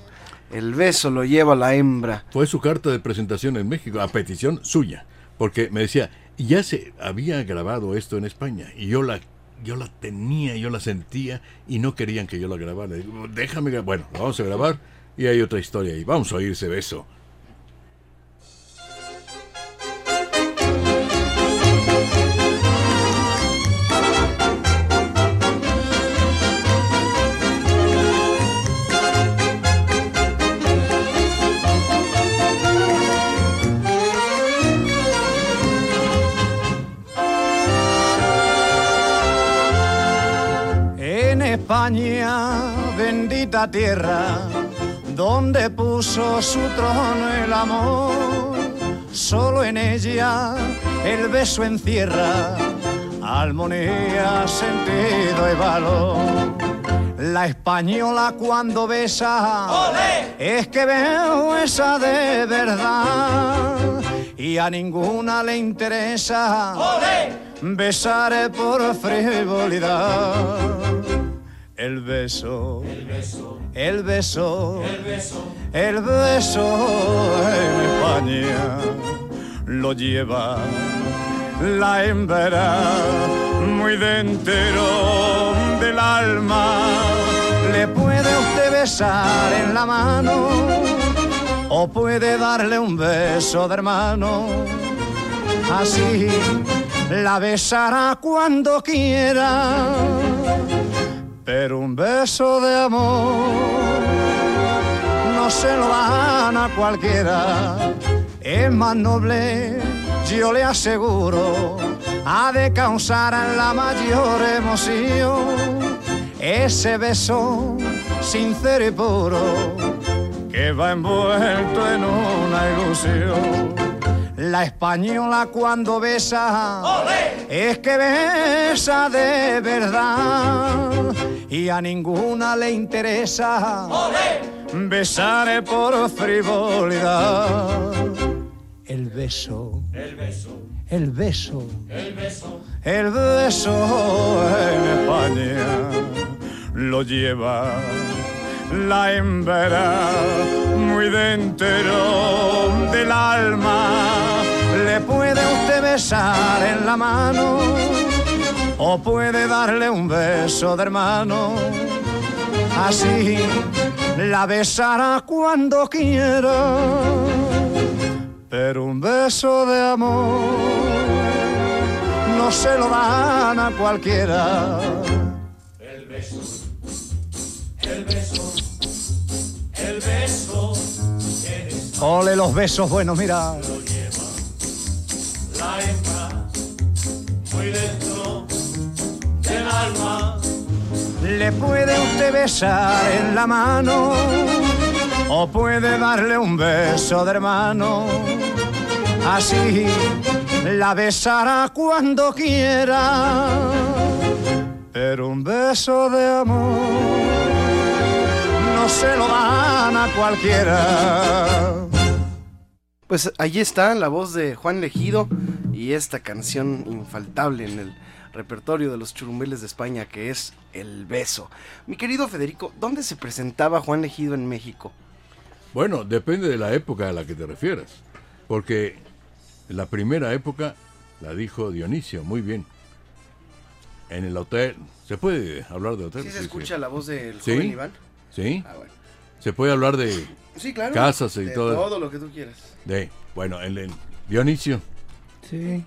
El beso lo lleva la hembra. Fue su carta de presentación en México, a petición suya. Porque me decía, ya se había grabado esto en España. Y yo la, yo la tenía, yo la sentía. Y no querían que yo la grabara. Déjame. Bueno, vamos a grabar. Y hay otra historia. Y vamos a oír ese beso. España, bendita tierra, donde puso su trono el amor, solo en ella el beso encierra armonía, sentido y valor. La española cuando besa es que veo esa de verdad y a ninguna le interesa besar por frivolidad. El beso, el beso, el beso, el beso en España lo lleva la hembra muy dentro del alma. Le puede usted besar en la mano o puede darle un beso de hermano. Así la besará cuando quiera, pero un beso de amor no se lo dan a cualquiera. Es más noble, yo le aseguro, ha de causar la mayor emoción. Ese beso sincero y puro que va envuelto en una ilusión. La española cuando besa es que besa de verdad y a ninguna le interesa besar por frivolidad. El beso, El beso, el beso, el beso, el beso en España lo lleva la hembra muy dentro del alma. Le puede usted besar en la mano o puede darle un beso de hermano. Así la besará cuando quiera, pero un beso de amor no se lo dan a cualquiera. el beso, el beso, el beso Ole los besos buenos, mira. La hembra muy dentro del alma. Le puede usted besar en la mano o puede darle un beso de hermano. Así la besará cuando quiera, pero un beso de amor no se lo dan a cualquiera. Pues allí está la voz de Juan Legido y esta canción infaltable en el repertorio de los churumbeles de España que es El Beso. Mi querido Federico, ¿dónde se presentaba Juan Legido en México? Bueno, depende de la época a la que te refieras. Porque la primera época la dijo Dionisio, muy bien. En el hotel. ¿Se puede hablar de hotel? ¿Sí se escucha la voz del ¿Sí? joven Iván? Sí. Ah, bueno. Se puede hablar de Sí, claro. casas y de todo. todo lo que tú quieras. De, bueno, el, el- Dionisio, Sí.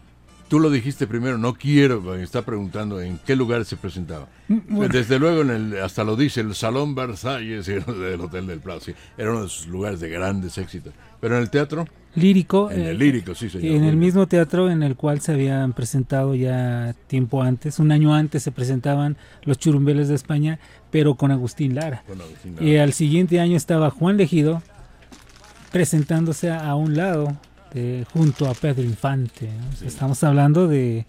tú lo dijiste primero, no quiero, me está preguntando en qué lugar se presentaba. Mm, bueno. Desde luego, en el, hasta lo dice, el Salón Versalles [LAUGHS] del Hotel del Plaza. sí, Era uno de sus lugares de grandes éxitos. Pero en el teatro, Lírico. En el eh, lírico, sí, señor. En el mismo teatro en el cual se habían presentado ya tiempo antes, un año antes se presentaban los churumbeles de España, pero con Agustín Lara. Con Agustín Lara. Y al siguiente año estaba Juan Legido presentándose a un lado, de- junto a Pedro Infante. ¿no? O sea, Estamos hablando de,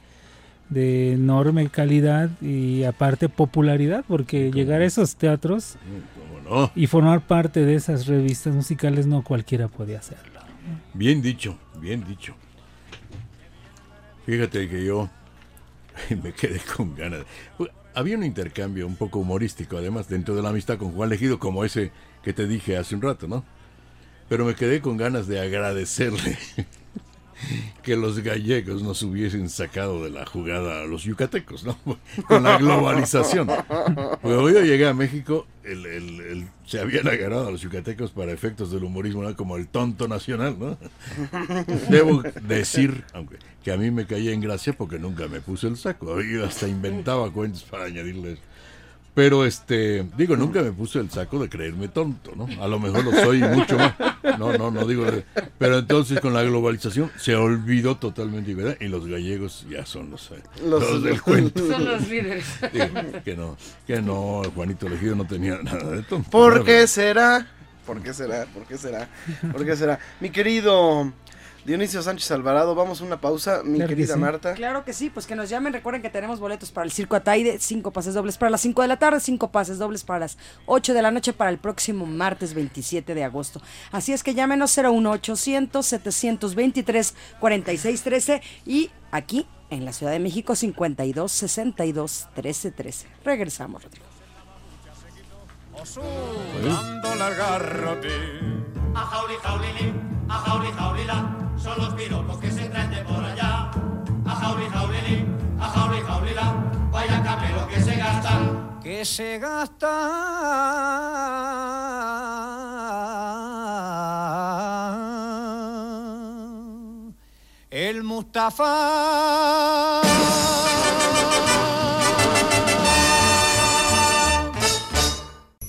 de enorme calidad y aparte popularidad, porque llegar a esos teatros no? y formar parte de esas revistas musicales no cualquiera podía hacerlo. Bien dicho, bien dicho. Fíjate que yo [LAUGHS] me quedé con ganas. Había un intercambio un poco humorístico, además, dentro de la amistad con Juan Legido, como ese que te dije hace un rato, ¿no? Pero me quedé con ganas de agradecerle [LAUGHS] que los gallegos nos hubiesen sacado de la jugada a los yucatecos, ¿no? [LAUGHS] Con la globalización. Cuando yo llegué a México, el- el- se habían agarrado a los yucatecos para efectos del humorismo, ¿no? Como el tonto nacional, ¿no? Debo decir, aunque que a mí me caía en gracia porque nunca me puse el saco. Yo hasta inventaba cuentos para añadirles. Pero este, digo, nunca me puse el saco de creerme tonto, ¿no? A lo mejor lo soy mucho más. No, no, no digo. Pero entonces con la globalización se olvidó totalmente, ¿verdad? Y los gallegos ya son los, eh, Los- los del [LAUGHS] cuento. Son los líderes. Digo, que no, que no, Juanito Elegido no tenía nada de tonto. ¿Por qué será? ¿Por qué será? ¿Por qué será? ¿Por qué será? Mi querido Dionisio Sánchez Alvarado, vamos a una pausa. Mi Claro que querida sí. Marta. Claro que sí, pues que nos llamen. Recuerden que tenemos boletos para el Circo Ataide, cinco pases dobles para las 5 de la tarde, cinco pases dobles para las 8 de la noche para el próximo martes 27 de agosto. Así es que llámenos 01800 723 4613 y aquí en la Ciudad de México 52 62 13 13. Regresamos, Rodrigo. Dando el garrote. A jauli jaulila, son los piropos que se traen de por allá. A jauli jaulili, a jauli jaulila, vaya camelo que se gastan. que se gasta el Mustafa.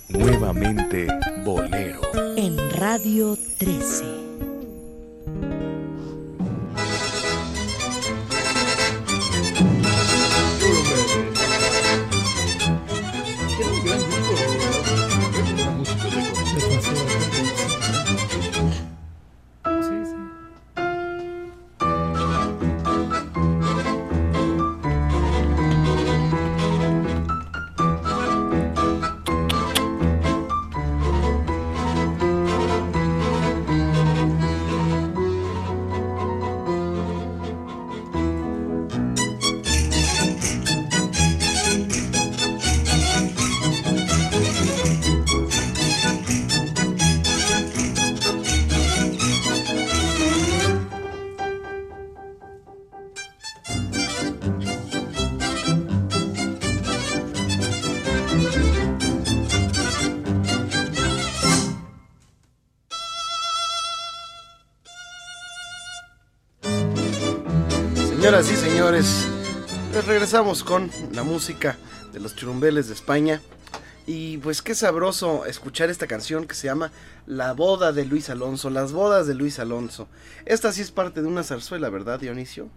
Nuevamente Bolero. En Radio 13. Señoras y señores, pues regresamos con la música de los churumbeles de España. Y pues qué sabroso escuchar esta canción que se llama La boda de Luis Alonso, las bodas de Luis Alonso. Esta sí es parte de una zarzuela, ¿verdad, Dionisio?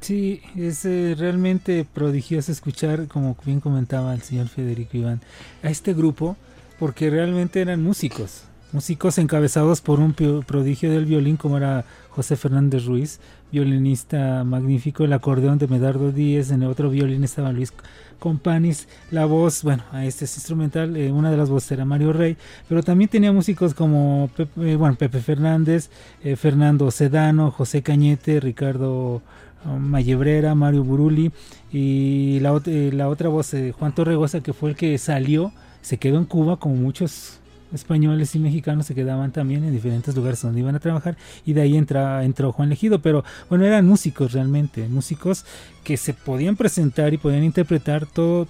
Sí, es eh, realmente prodigioso escuchar, como bien comentaba el señor Federico Iván, a este grupo, porque realmente eran músicos, músicos encabezados por un prodigio del violín como era José Fernández Ruiz, violinista magnífico, el acordeón de Medardo Díez, en el otro violín estaba Luis Companis, la voz, bueno, a este es instrumental, eh, una de las voces era Mario Rey, pero también tenía músicos como Pepe, eh, bueno, Pepe Fernández, eh, Fernando Sedano, José Cañete, Ricardo um, Mallebrera, Mario Buruli y la, eh, la otra voz, Juan Torregosa, que fue el que salió, se quedó en Cuba como muchos españoles y mexicanos se quedaban también en diferentes lugares donde iban a trabajar y de ahí entra, entró Juan Legido, pero bueno, eran músicos realmente, músicos que se podían presentar y podían interpretar todo,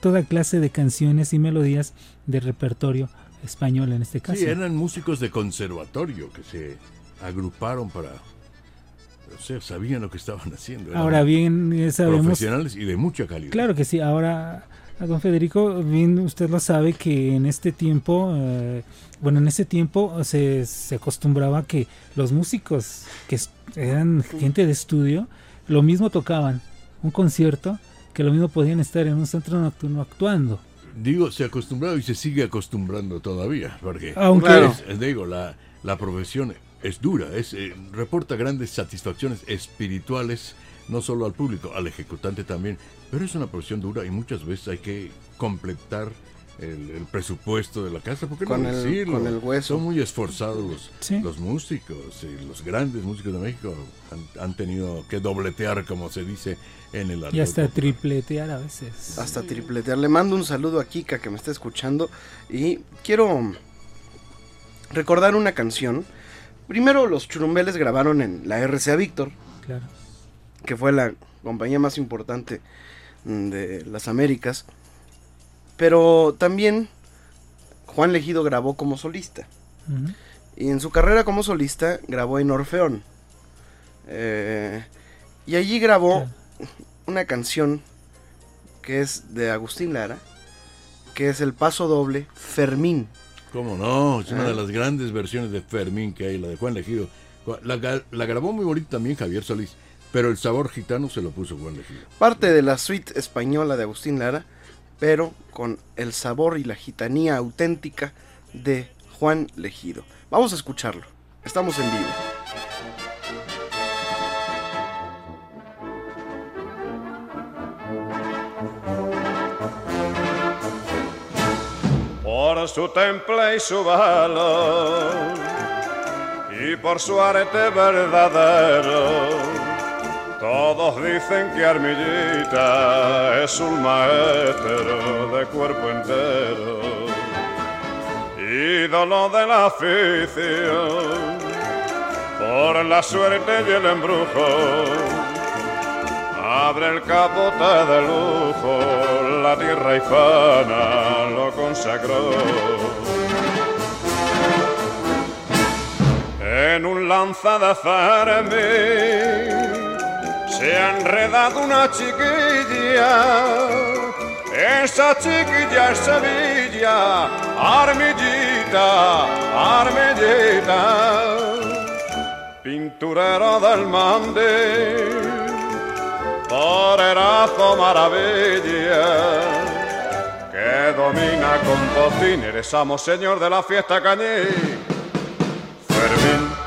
toda clase de canciones y melodías de repertorio español en este caso. Sí, eran músicos de conservatorio que se agruparon para... O sea, sabían lo que estaban haciendo. eran Ahora bien, eh, sabemos... Profesionales y de mucha calidad. Claro que sí, ahora, a don Federico, bien usted lo sabe que en este tiempo, eh, bueno, en ese tiempo se, se acostumbraba que los músicos que eran gente de estudio, lo mismo tocaban un concierto, que lo mismo podían estar en un centro nocturno actuando. Digo, se acostumbrado y se sigue acostumbrando todavía, porque Aunque- Claro. es- digo, la, la profesión es dura, es, eh, reporta grandes satisfacciones espirituales, no solo al público, al ejecutante también, pero es una profesión dura y muchas veces hay que completar el, el presupuesto de la casa, porque Con no el- decirlo? con el hueso. Son muy esforzados los, Sí. los músicos, y los grandes músicos de México han, han tenido que dobletear, como se dice en el Y argot hasta popular. tripletear a veces. Hasta tripletear. Le mando un saludo a Kika que me está escuchando y quiero recordar una canción. Primero los churumbeles grabaron en la RCA Víctor, Claro. Que fue la compañía más importante mm, de las Américas. Pero también Juan Legido grabó como solista. Y en su carrera como solista grabó en Orfeón. Eh, y allí grabó una canción que es de Agustín Lara, que es el paso doble Fermín. ¿Cómo no? Es una Ah. de las grandes versiones de Fermín que hay, la de Juan Legido. La, la grabó muy bonito también Javier Solís, pero el sabor gitano se lo puso Juan Legido. Parte de la suite española de Agustín Lara, pero con el sabor y la gitanía auténtica de Juan Legido. Vamos a escucharlo. Estamos en vivo. por su temple y su valor, y por su arte verdadero. Todos dicen que Armillita es un maestro de cuerpo entero, ídolo de la afición, por la suerte y el embrujo. Abre el capote de lujo, la tierra hispana lo consagró. En un lanza de Fermín se ha enredado una chiquilla, esa chiquilla es Sevilla, armillita, armillita, pinturero del mandil torerazo maravilla que domina con bocín. Eres amo señor de la fiesta cañí. Fermín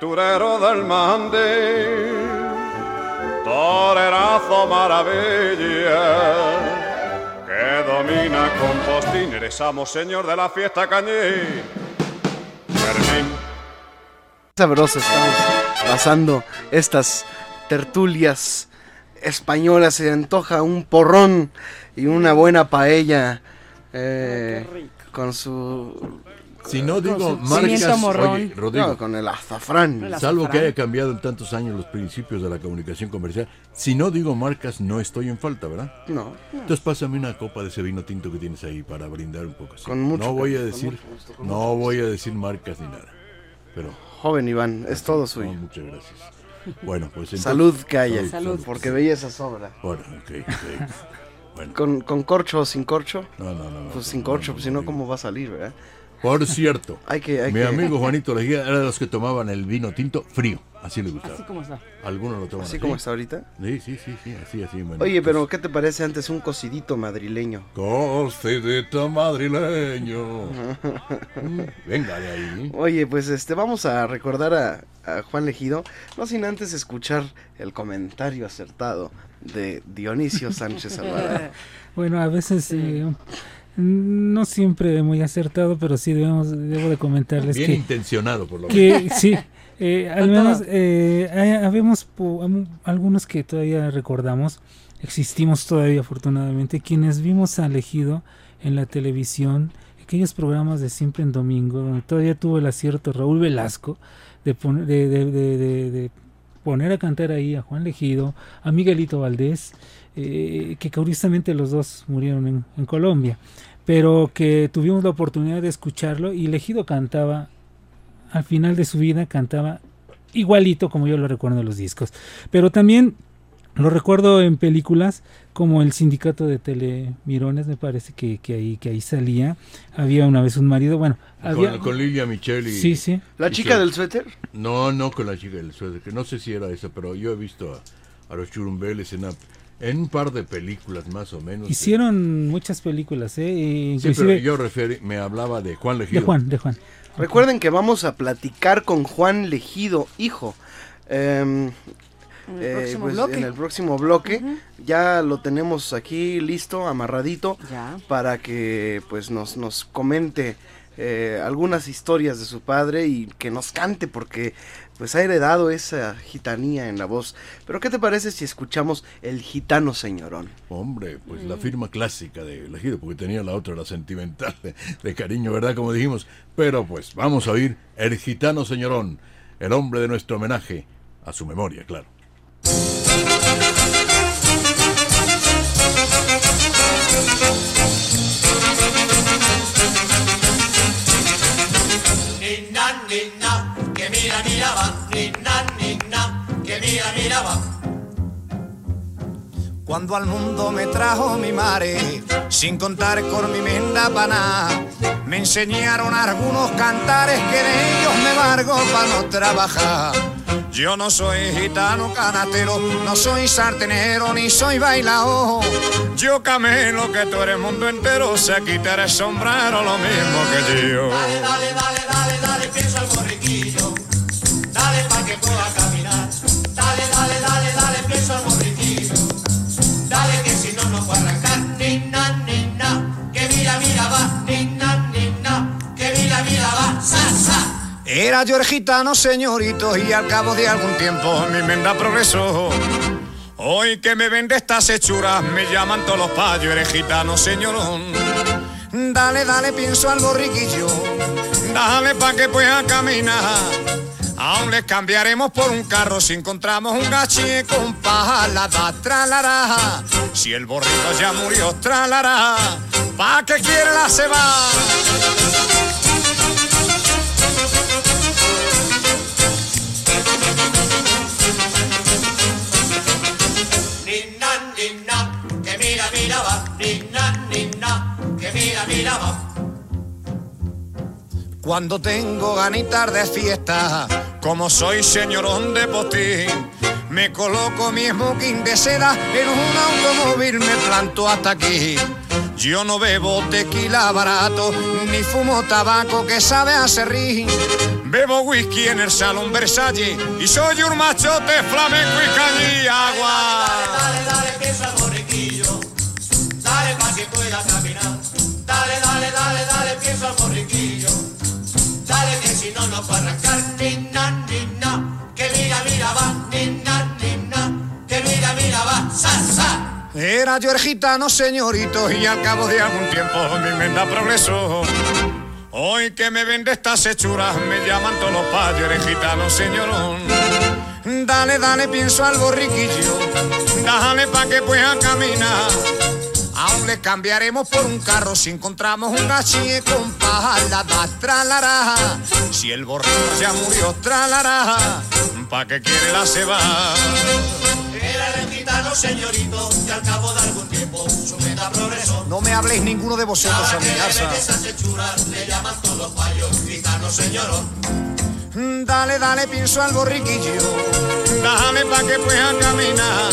pinturero del mandil torerazo maravilla que domina con postín. Eres amo señor de la fiesta cañí Fermín. Sabroso estamos pasando estas tertulias españolas. Se antoja un porrón y una buena paella eh, con su Si no digo marcas, oye, Rodrigo, No, con el azafrán. El salvo azafrán. que haya cambiado en tantos años los principios de la comunicación comercial, si no digo marcas, no estoy en falta, ¿verdad? No. Entonces pásame una copa de ese vino tinto que tienes ahí para brindar un poco. así. Con mucho no voy a decir, gusto, no voy a decir marcas ni nada. Pero Joven Iván, es todo suyo. no, muchas gracias. Bueno, pues entonces- Salud que haya. Salud, Salud, porque belleza sobra. Bueno, ok, ok. [LAUGHS] Bueno. ¿Con, ¿Con corcho o sin corcho? No, no, no. no. Pues sin corcho, pues si no, ¿cómo va a salir, verdad? Por cierto, [LAUGHS] Hay que, hay mi que- amigo Juanito Lejía era de los que tomaban el vino tinto frío. Así le gustaba. Así como está. Algunos lo toman Así como está ahorita. Sí, sí, sí, sí, así, así. bueno, Oye, pero ¿qué te parece antes un cocidito madrileño? Cocidito madrileño. Mm, Venga de ahí. Oye, pues este, vamos a recordar a, a Juan Legido, no sin antes escuchar el comentario acertado de Dionisio Sánchez Alvarado. [LAUGHS] Bueno, a veces eh, no siempre muy acertado, pero sí debemos, debo de comentarles Bien que, intencionado, por lo que menos. sí, eh, al menos eh, hay- habemos po- algunos que todavía recordamos, existimos todavía afortunadamente, quienes vimos a Elegido en la televisión, aquellos programas de siempre en domingo, donde todavía tuvo el acierto Raúl Velasco de, de- de- de- de poner a cantar ahí a Juan Legido, a Miguelito Valdés, eh, que curiosamente los dos murieron en, en Colombia, pero que tuvimos la oportunidad de escucharlo y Legido cantaba, al final de su vida cantaba igualito como yo lo recuerdo en los discos, pero también lo recuerdo en películas como el sindicato de Telemirones, me parece que, que ahí que ahí salía. Había una vez un marido, bueno, había Con, con Lilia Micheli. Sí, sí. ¿La y chica su- del suéter? No, no con la chica del suéter, que no sé si era esa, pero yo he visto a, a los churumbeles en, una- en un par de películas más o menos. Hicieron muchas películas, ¿eh? E Sí, pero inclusive yo referí, me hablaba de Juan Legido. de Juan, de Juan. Recuerden que vamos a platicar con Juan Legido, hijo. Em, En el eh, próximo pues, bloque. en el próximo bloque ya lo tenemos aquí listo, amarradito, Ya. para que pues nos, nos comente eh, algunas historias de su padre y que nos cante porque pues ha heredado esa gitanía en la voz. Pero ¿qué te parece si escuchamos El Gitano Señorón? Hombre, pues Mm. la firma clásica de Legido, porque tenía la otra, la sentimental, de, de cariño, ¿verdad? Como dijimos. Pero pues vamos a oír El Gitano Señorón, el hombre de nuestro homenaje, a su memoria, claro. Cuando al mundo me trajo mi madre, sin contar con mi menda paná, me enseñaron algunos cantares que de ellos me valgo para no trabajar. Yo no soy gitano canatero, no soy sartenero ni soy bailao. Yo camelo que tú eres mundo entero, se quitará el sombrero lo mismo que yo. Dale, dale, dale, dale, dale, piensa al borriquillo. Dale pa' que pueda caminar. Dale, dale, dale, dale, piensa al Era yo el gitano, señorito, y al cabo de algún tiempo mi menda progresó. Hoy que me vende estas hechuras, me llaman todos los payos, eres gitano, señorón. Dale, dale, pienso al borriquillo, dale pa' que pueda caminar. Aún les cambiaremos por un carro si encontramos un gache con pala, da tralará. Si el borrico ya murió, tralará. ¿Pa' qué quiere la ceba? Nina, Cuando tengo ganitas de fiesta, como soy señorón de postín, me coloco mi smoking de seda en un automóvil, me planto hasta aquí. Yo no bebo tequila barato, ni fumo tabaco que sabe a serrín. Bebo whisky en el salón Versalles y soy un machote flamenco y cañí agua. Dale, dale, piensa al borriquillo. Dale pa' que pueda caminar. Dale, dale, dale, dale, piensa al borriquillo. Dale que si no, no puedo arrancar. Nina, nina, que mira, mira va. Nina, nina, que mira, mira va. Sa, sa. Era yo el gitano, señorito, y al cabo de algún tiempo mi menda progresó. Hoy que me vende estas hechuras, me llaman todos los payos, eres gitano, señorón. Dale, dale, pienso al borriquillo, dale pa' que pueda caminar. Aún le cambiaremos por un carro si encontramos un gachie con paja, tralará. Si el borrico ya murió, tralará, pa' que quiere la ceba. Era el gitano, señorito, y al cabo de algún tiempo su meta progresó. No me habléis ninguno de vosotros a mi que casa. esas hechuras, le llaman todos payos, gitano, señorón. Dale, dale, pienso al borriquillo, dale pa' que pueda caminar.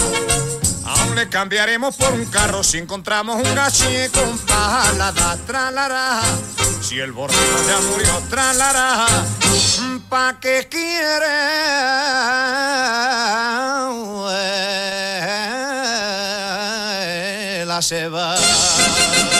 Aún le cambiaremos por un carro si encontramos un gachie con paja, tralará. Si el borrico ya murió, tralará. Pa' que quiere la ceba. Guapa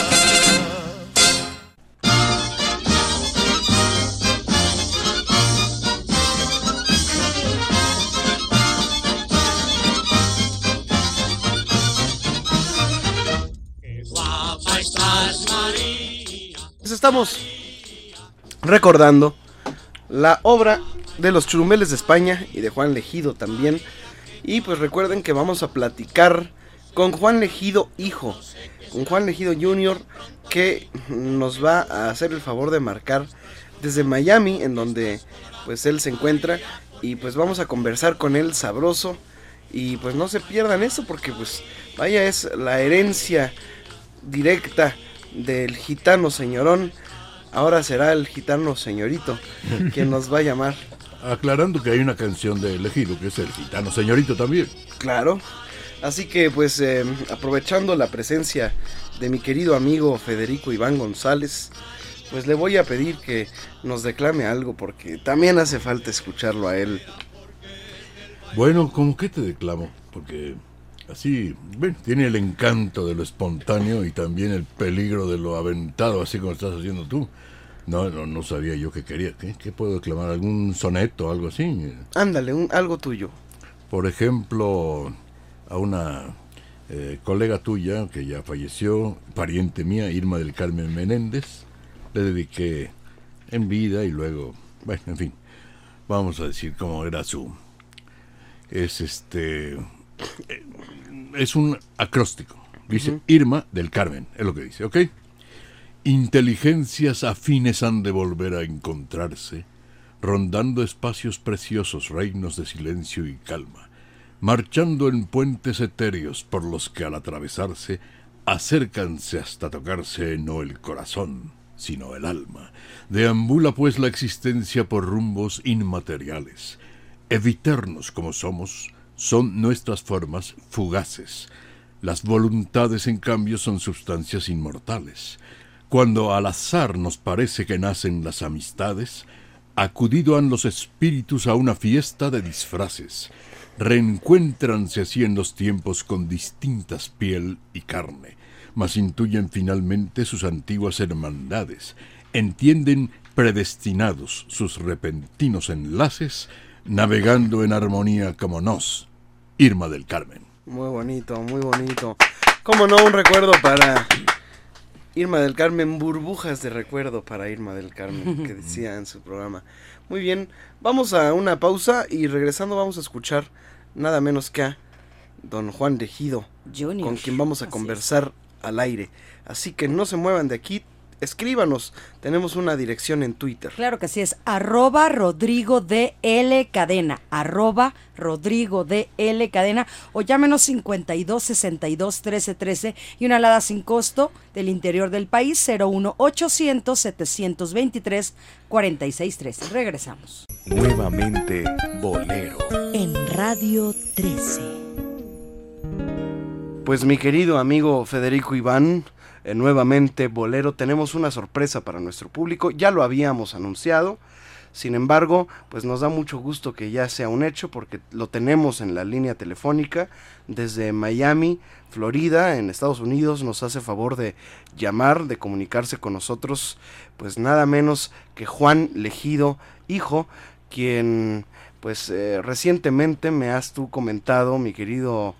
estamos recordando la obra de los Churumbeles de España y de Juan Legido también. Y pues recuerden que vamos a platicar con Juan Legido hijo, con Juan Legido Jr. que nos va a hacer el favor de marcar desde Miami en donde pues él se encuentra y pues vamos a conversar con él sabroso y pues no se pierdan eso porque pues vaya es la herencia directa del gitano señorón. Ahora será el gitano señorito [LAUGHS] quien nos va a llamar. Aclarando que hay una canción de elegido que es el gitano señorito también. Claro. Así que pues eh, aprovechando la presencia de mi querido amigo Federico Iván González, pues le voy a pedir que nos declame algo porque también hace falta escucharlo a él. Bueno, ¿cómo que te declamo? Porque así, ven, tiene el encanto de lo espontáneo y también el peligro de lo aventado, así como estás haciendo tú. No, no, no sabía yo que quería. ¿Qué, qué puedo declamar? ¿Algún soneto o algo así? Ándale, un, algo tuyo. Por ejemplo, a una eh, colega tuya que ya falleció, pariente mía, Irma del Carmen Menéndez, le dediqué en vida y luego, bueno, en fin, vamos a decir cómo era su... Es este... eh, Es un acróstico. Dice. Irma del Carmen, es lo que dice, ¿ok? Inteligencias afines han de volver a encontrarse, rondando espacios preciosos, reinos de silencio y calma, marchando en puentes etéreos por los que al atravesarse acércanse hasta tocarse no el corazón, sino el alma. Deambula pues la existencia por rumbos inmateriales. Eviternos como somos, son nuestras formas fugaces. Las voluntades, en cambio, son sustancias inmortales. Cuando al azar nos parece que nacen las amistades, acudido han los espíritus a una fiesta de disfraces. Reencuéntranse así en los tiempos con distintas piel y carne, mas intuyen finalmente sus antiguas hermandades, entienden predestinados sus repentinos enlaces, navegando en armonía como nos, Irma del Carmen. Muy bonito, muy bonito. Como no, un recuerdo para Irma del Carmen, burbujas de recuerdo para Irma del Carmen, [LAUGHS] que decía en su programa. Muy bien, vamos a una pausa y regresando vamos a escuchar nada menos que a don Juan de Gido, con quien vamos a conversar al aire. Así que no se muevan de aquí, escríbanos, tenemos una dirección en Twitter. Claro que sí, es arroba Rodrigo de L Cadena, arroba Rodrigo de L Cadena, o llámenos 52 62 13 13 y una alada sin costo del interior del país 01 800 723 46 13. Regresamos. Nuevamente Bolero. En Radio 13. Pues mi querido amigo Federico Iván, eh, nuevamente Bolero, tenemos una sorpresa para nuestro público, ya lo habíamos anunciado, sin embargo, pues nos da mucho gusto que ya sea un hecho porque lo tenemos en la línea telefónica desde Miami, Florida, en Estados Unidos, nos hace favor de llamar, de comunicarse con nosotros, pues nada menos que Juan Legido, hijo, quien pues eh, recientemente me has tú comentado, mi querido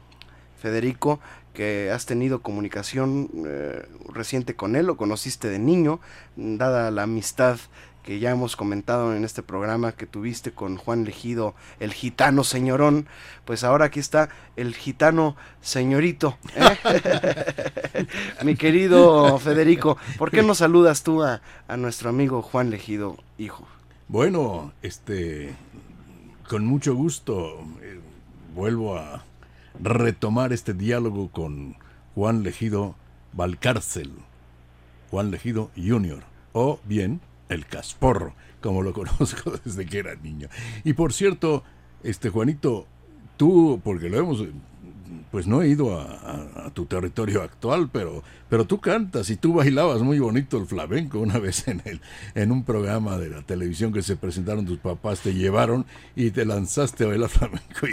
Federico, que has tenido comunicación eh, reciente con él, lo conociste de niño, dada la amistad que ya hemos comentado en este programa que tuviste con Juan Legido, el gitano señorón, pues ahora aquí está el gitano señorito. ¿eh? [LAUGHS] Mi querido Federico, ¿por qué no saludas tú a, a nuestro amigo Juan Legido, hijo? Bueno, este, con mucho gusto eh, vuelvo a retomar este diálogo con Juan Legido Valcárcel, Juan Legido Jr., o bien el Casporro, como lo [LAUGHS] conozco desde que era niño. Y por cierto, este Juanito, tú, porque lo hemos, pues no he ido a, tu territorio actual, pero, pero tú cantas y tú bailabas muy bonito el flamenco una [LAUGHS] vez en el, en un programa de la televisión que se presentaron tus papás, te llevaron y te lanzaste a bailar [LAUGHS] flamenco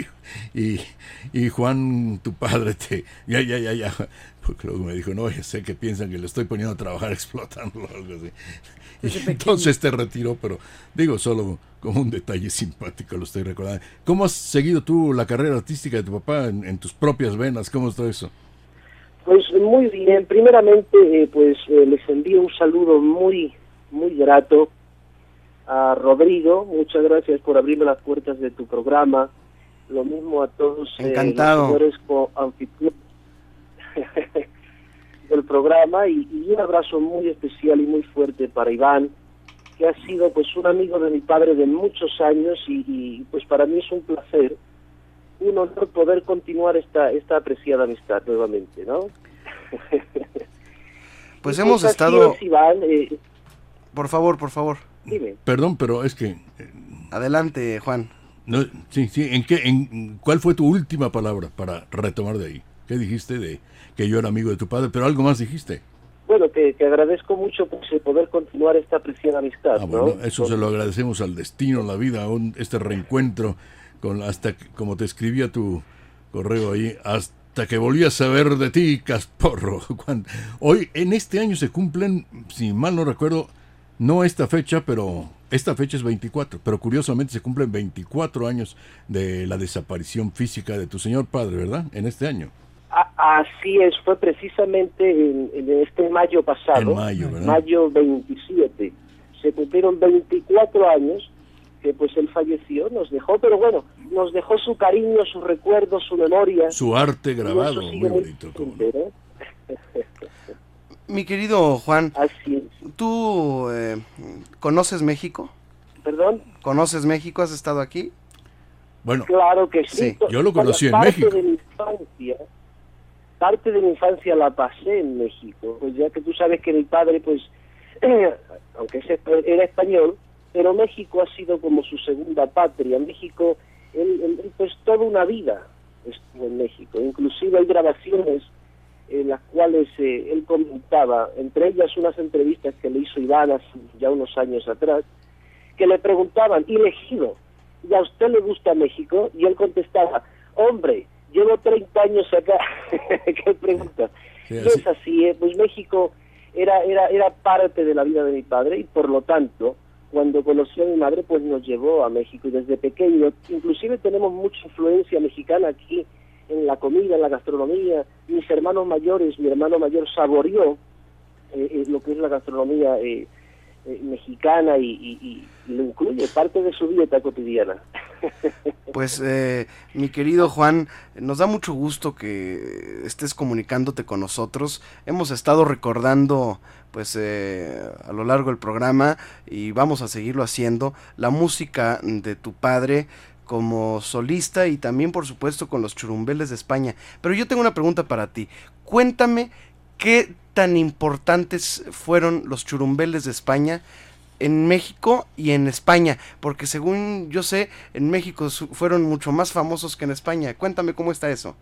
y, y, Juan, tu padre, te, ya, ya, ya, ya, [LAUGHS] porque luego me dijo, no, ya sé que piensan que le estoy poniendo a trabajar explotándolo o algo así. [LAUGHS] Entonces te retiró, pero digo, solo como un detalle [LAUGHS] simpático lo estoy recordando. ¿Cómo has seguido tú la carrera artística de tu papá en, en tus propias venas? ¿Cómo está eso? Pues muy bien. Primeramente, eh, pues eh, les envío un saludo muy, muy grato a Rodrigo. Muchas gracias por abrirme las puertas de tu programa. Lo mismo a todos eh, Encantado. los señores coanfitriones [LAUGHS] del programa y, y un abrazo muy especial y muy fuerte para Iván, que ha sido pues un amigo de mi padre de muchos años y, y, pues para mí es un placer, un honor poder continuar esta esta apreciada amistad nuevamente, ¿no? [LAUGHS] Pues hemos estado... es, Iván, eh, Por favor, por favor. dime. Perdón, pero es que... eh, Adelante, Juan. No, sí, sí. ¿En qué, en, ¿Cuál fue tu última palabra para retomar de ahí? ¿Qué dijiste de que yo era amigo de tu padre? Pero algo más dijiste. Bueno, que, que agradezco mucho pues, el poder continuar esta apreciada amistad, Ah, eso se lo agradecemos al destino, la vida, un- este reencuentro, con hasta como te escribía tu correo ahí, hasta que volví a saber de ti, Casporro. [LAUGHS] Cuando- hoy, en este año se cumplen, si mal no recuerdo, no esta fecha, pero esta fecha es 24, pero curiosamente se cumplen 24 años de la desaparición física de tu señor padre, ¿verdad? En este año. A- así es, fue precisamente en, en este mayo pasado, En mayo, mayo 27, se cumplieron 24 años que pues él falleció, nos dejó, pero bueno, nos dejó su cariño, su recuerdo, su memoria. Su arte grabado, muy bonito. ¿no? Mi querido Juan, Así es. ¿tú eh, conoces México? ¿Perdón? ¿Conoces México? ¿Has estado aquí? Bueno, Claro que sí. Sí, yo lo conocí en México. de mi infancia, parte de mi infancia la pasé en México, pues ya que tú sabes que mi padre, pues, [CLEARS THROAT] aunque era español, pero México ha sido como su segunda patria. México, él, él- pues toda una vida estuvo en México. Inclusive hay grabaciones en las cuales eh, él comentaba, entre ellas unas entrevistas que le hizo Iván ya unos años atrás, que le preguntaban, elegido, ¿y a usted le gusta México? Y él contestaba, hombre, llevo 30 años acá. [LAUGHS] ¿Qué pregunta? Sí, y es así, ¿eh? pues México era, era, era parte de la vida de mi padre y por lo tanto, cuando conoció a mi madre, pues nos llevó a México y desde pequeño, inclusive tenemos mucha influencia mexicana aquí en la comida, en la gastronomía. Mis hermanos mayores, mi hermano mayor saboreó eh, eh, lo que es la gastronomía eh, eh, mexicana y, y- y lo incluye parte de su dieta cotidiana. Pues eh, mi querido Juan, nos da mucho gusto que estés comunicándote con nosotros. Hemos estado recordando pues eh, a lo largo del programa y vamos a seguirlo haciendo la música de tu padre como solista y también por supuesto con los churumbeles de España. Pero yo tengo una pregunta para ti. Cuéntame qué tan importantes fueron los churumbeles de España en México y en España, porque según yo sé, en México fueron mucho más famosos que en España. Cuéntame cómo está eso.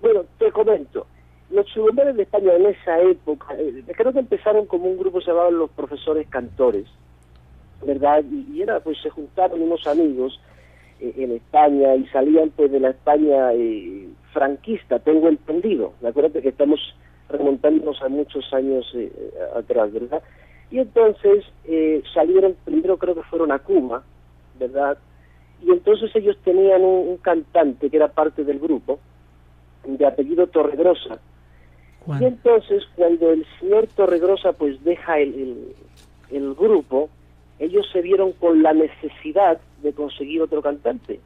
Bueno, te comento. Los churumbeles de España en esa época, eh, creo que empezaron como un grupo llamado Los Profesores Cantores, ¿verdad? Y, era, pues se juntaron unos amigos eh, en España y salían pues de la España eh, franquista, tengo entendido. Acuérdate que estamos remontándonos a muchos años eh, eh, atrás, ¿verdad? Y entonces eh, salieron, primero creo que fueron a Cuba, ¿verdad? Y entonces ellos tenían un, un cantante que era parte del grupo, de apellido Torregrosa, Juan. Y entonces cuando el señor Torregrosa pues deja el, el- el grupo, ellos se vieron con la necesidad de conseguir otro cantante,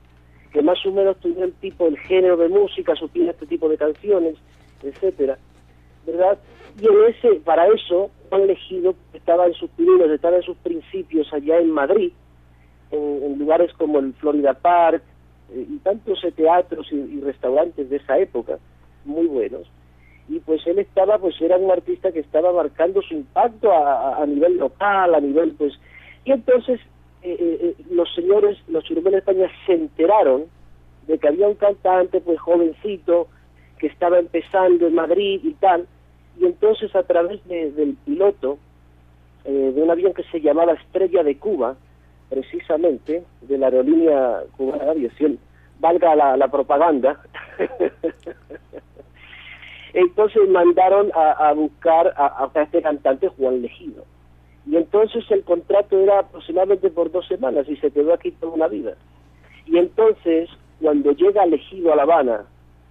que más o menos tuviera el tipo, el género de música, supiera este tipo de canciones, etcétera, ¿verdad? Y en ese, para eso, Juan Legido estaba en sus pininos, estaba en sus principios allá en Madrid, en, lugares como el Florida Park eh, y tantos eh, teatros y, restaurantes de esa época, muy buenos. Y pues él estaba, pues era un artista que estaba marcando su impacto a, nivel local, a nivel pues... Y entonces eh, los señores, los chirumeles de España se enteraron de que había un cantante pues jovencito que estaba empezando en Madrid y tal, y entonces a través de- del piloto eh, de un avión que se llamaba Estrella de Cuba, precisamente, de la aerolínea cubana de aviación, valga la, propaganda, [LAUGHS] entonces mandaron a, a buscar a, a este cantante Juan Legido. Y entonces el contrato era aproximadamente por dos semanas y se quedó aquí toda una vida. Y entonces, cuando llega Legido a La Habana,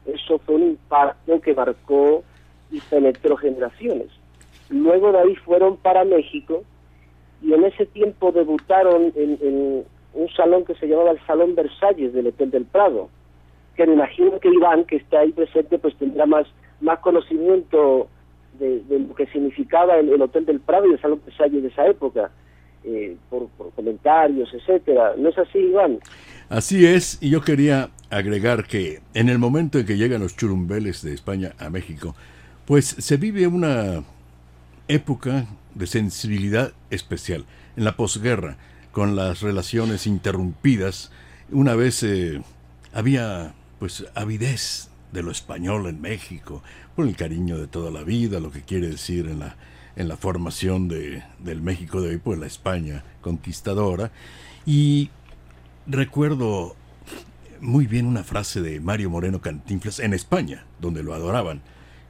eso fue un impacto que marcó y penetró generaciones. Luego de ahí fueron para México y en ese tiempo debutaron en, en un salón que se llamaba el Salón Versalles del Hotel del Prado, que me imagino que Iván, que está ahí presente, pues tendrá más, más conocimiento de, lo que significaba el, el Hotel del Prado y el Salón Versalles de esa época, eh, por, por comentarios, etcétera. ¿No es así, Iván? Así es, y yo quería agregar que en el momento en que llegan los churumbeles de España a México, pues se vive una época de sensibilidad especial. En la posguerra, con las relaciones interrumpidas, una vez eh, había pues avidez de lo español en México, por el cariño de toda la vida, lo que quiere decir en la, en la formación de, del México de hoy, pues la España conquistadora. Y recuerdo muy bien una frase de Mario Moreno Cantinflas en España, donde lo adoraban.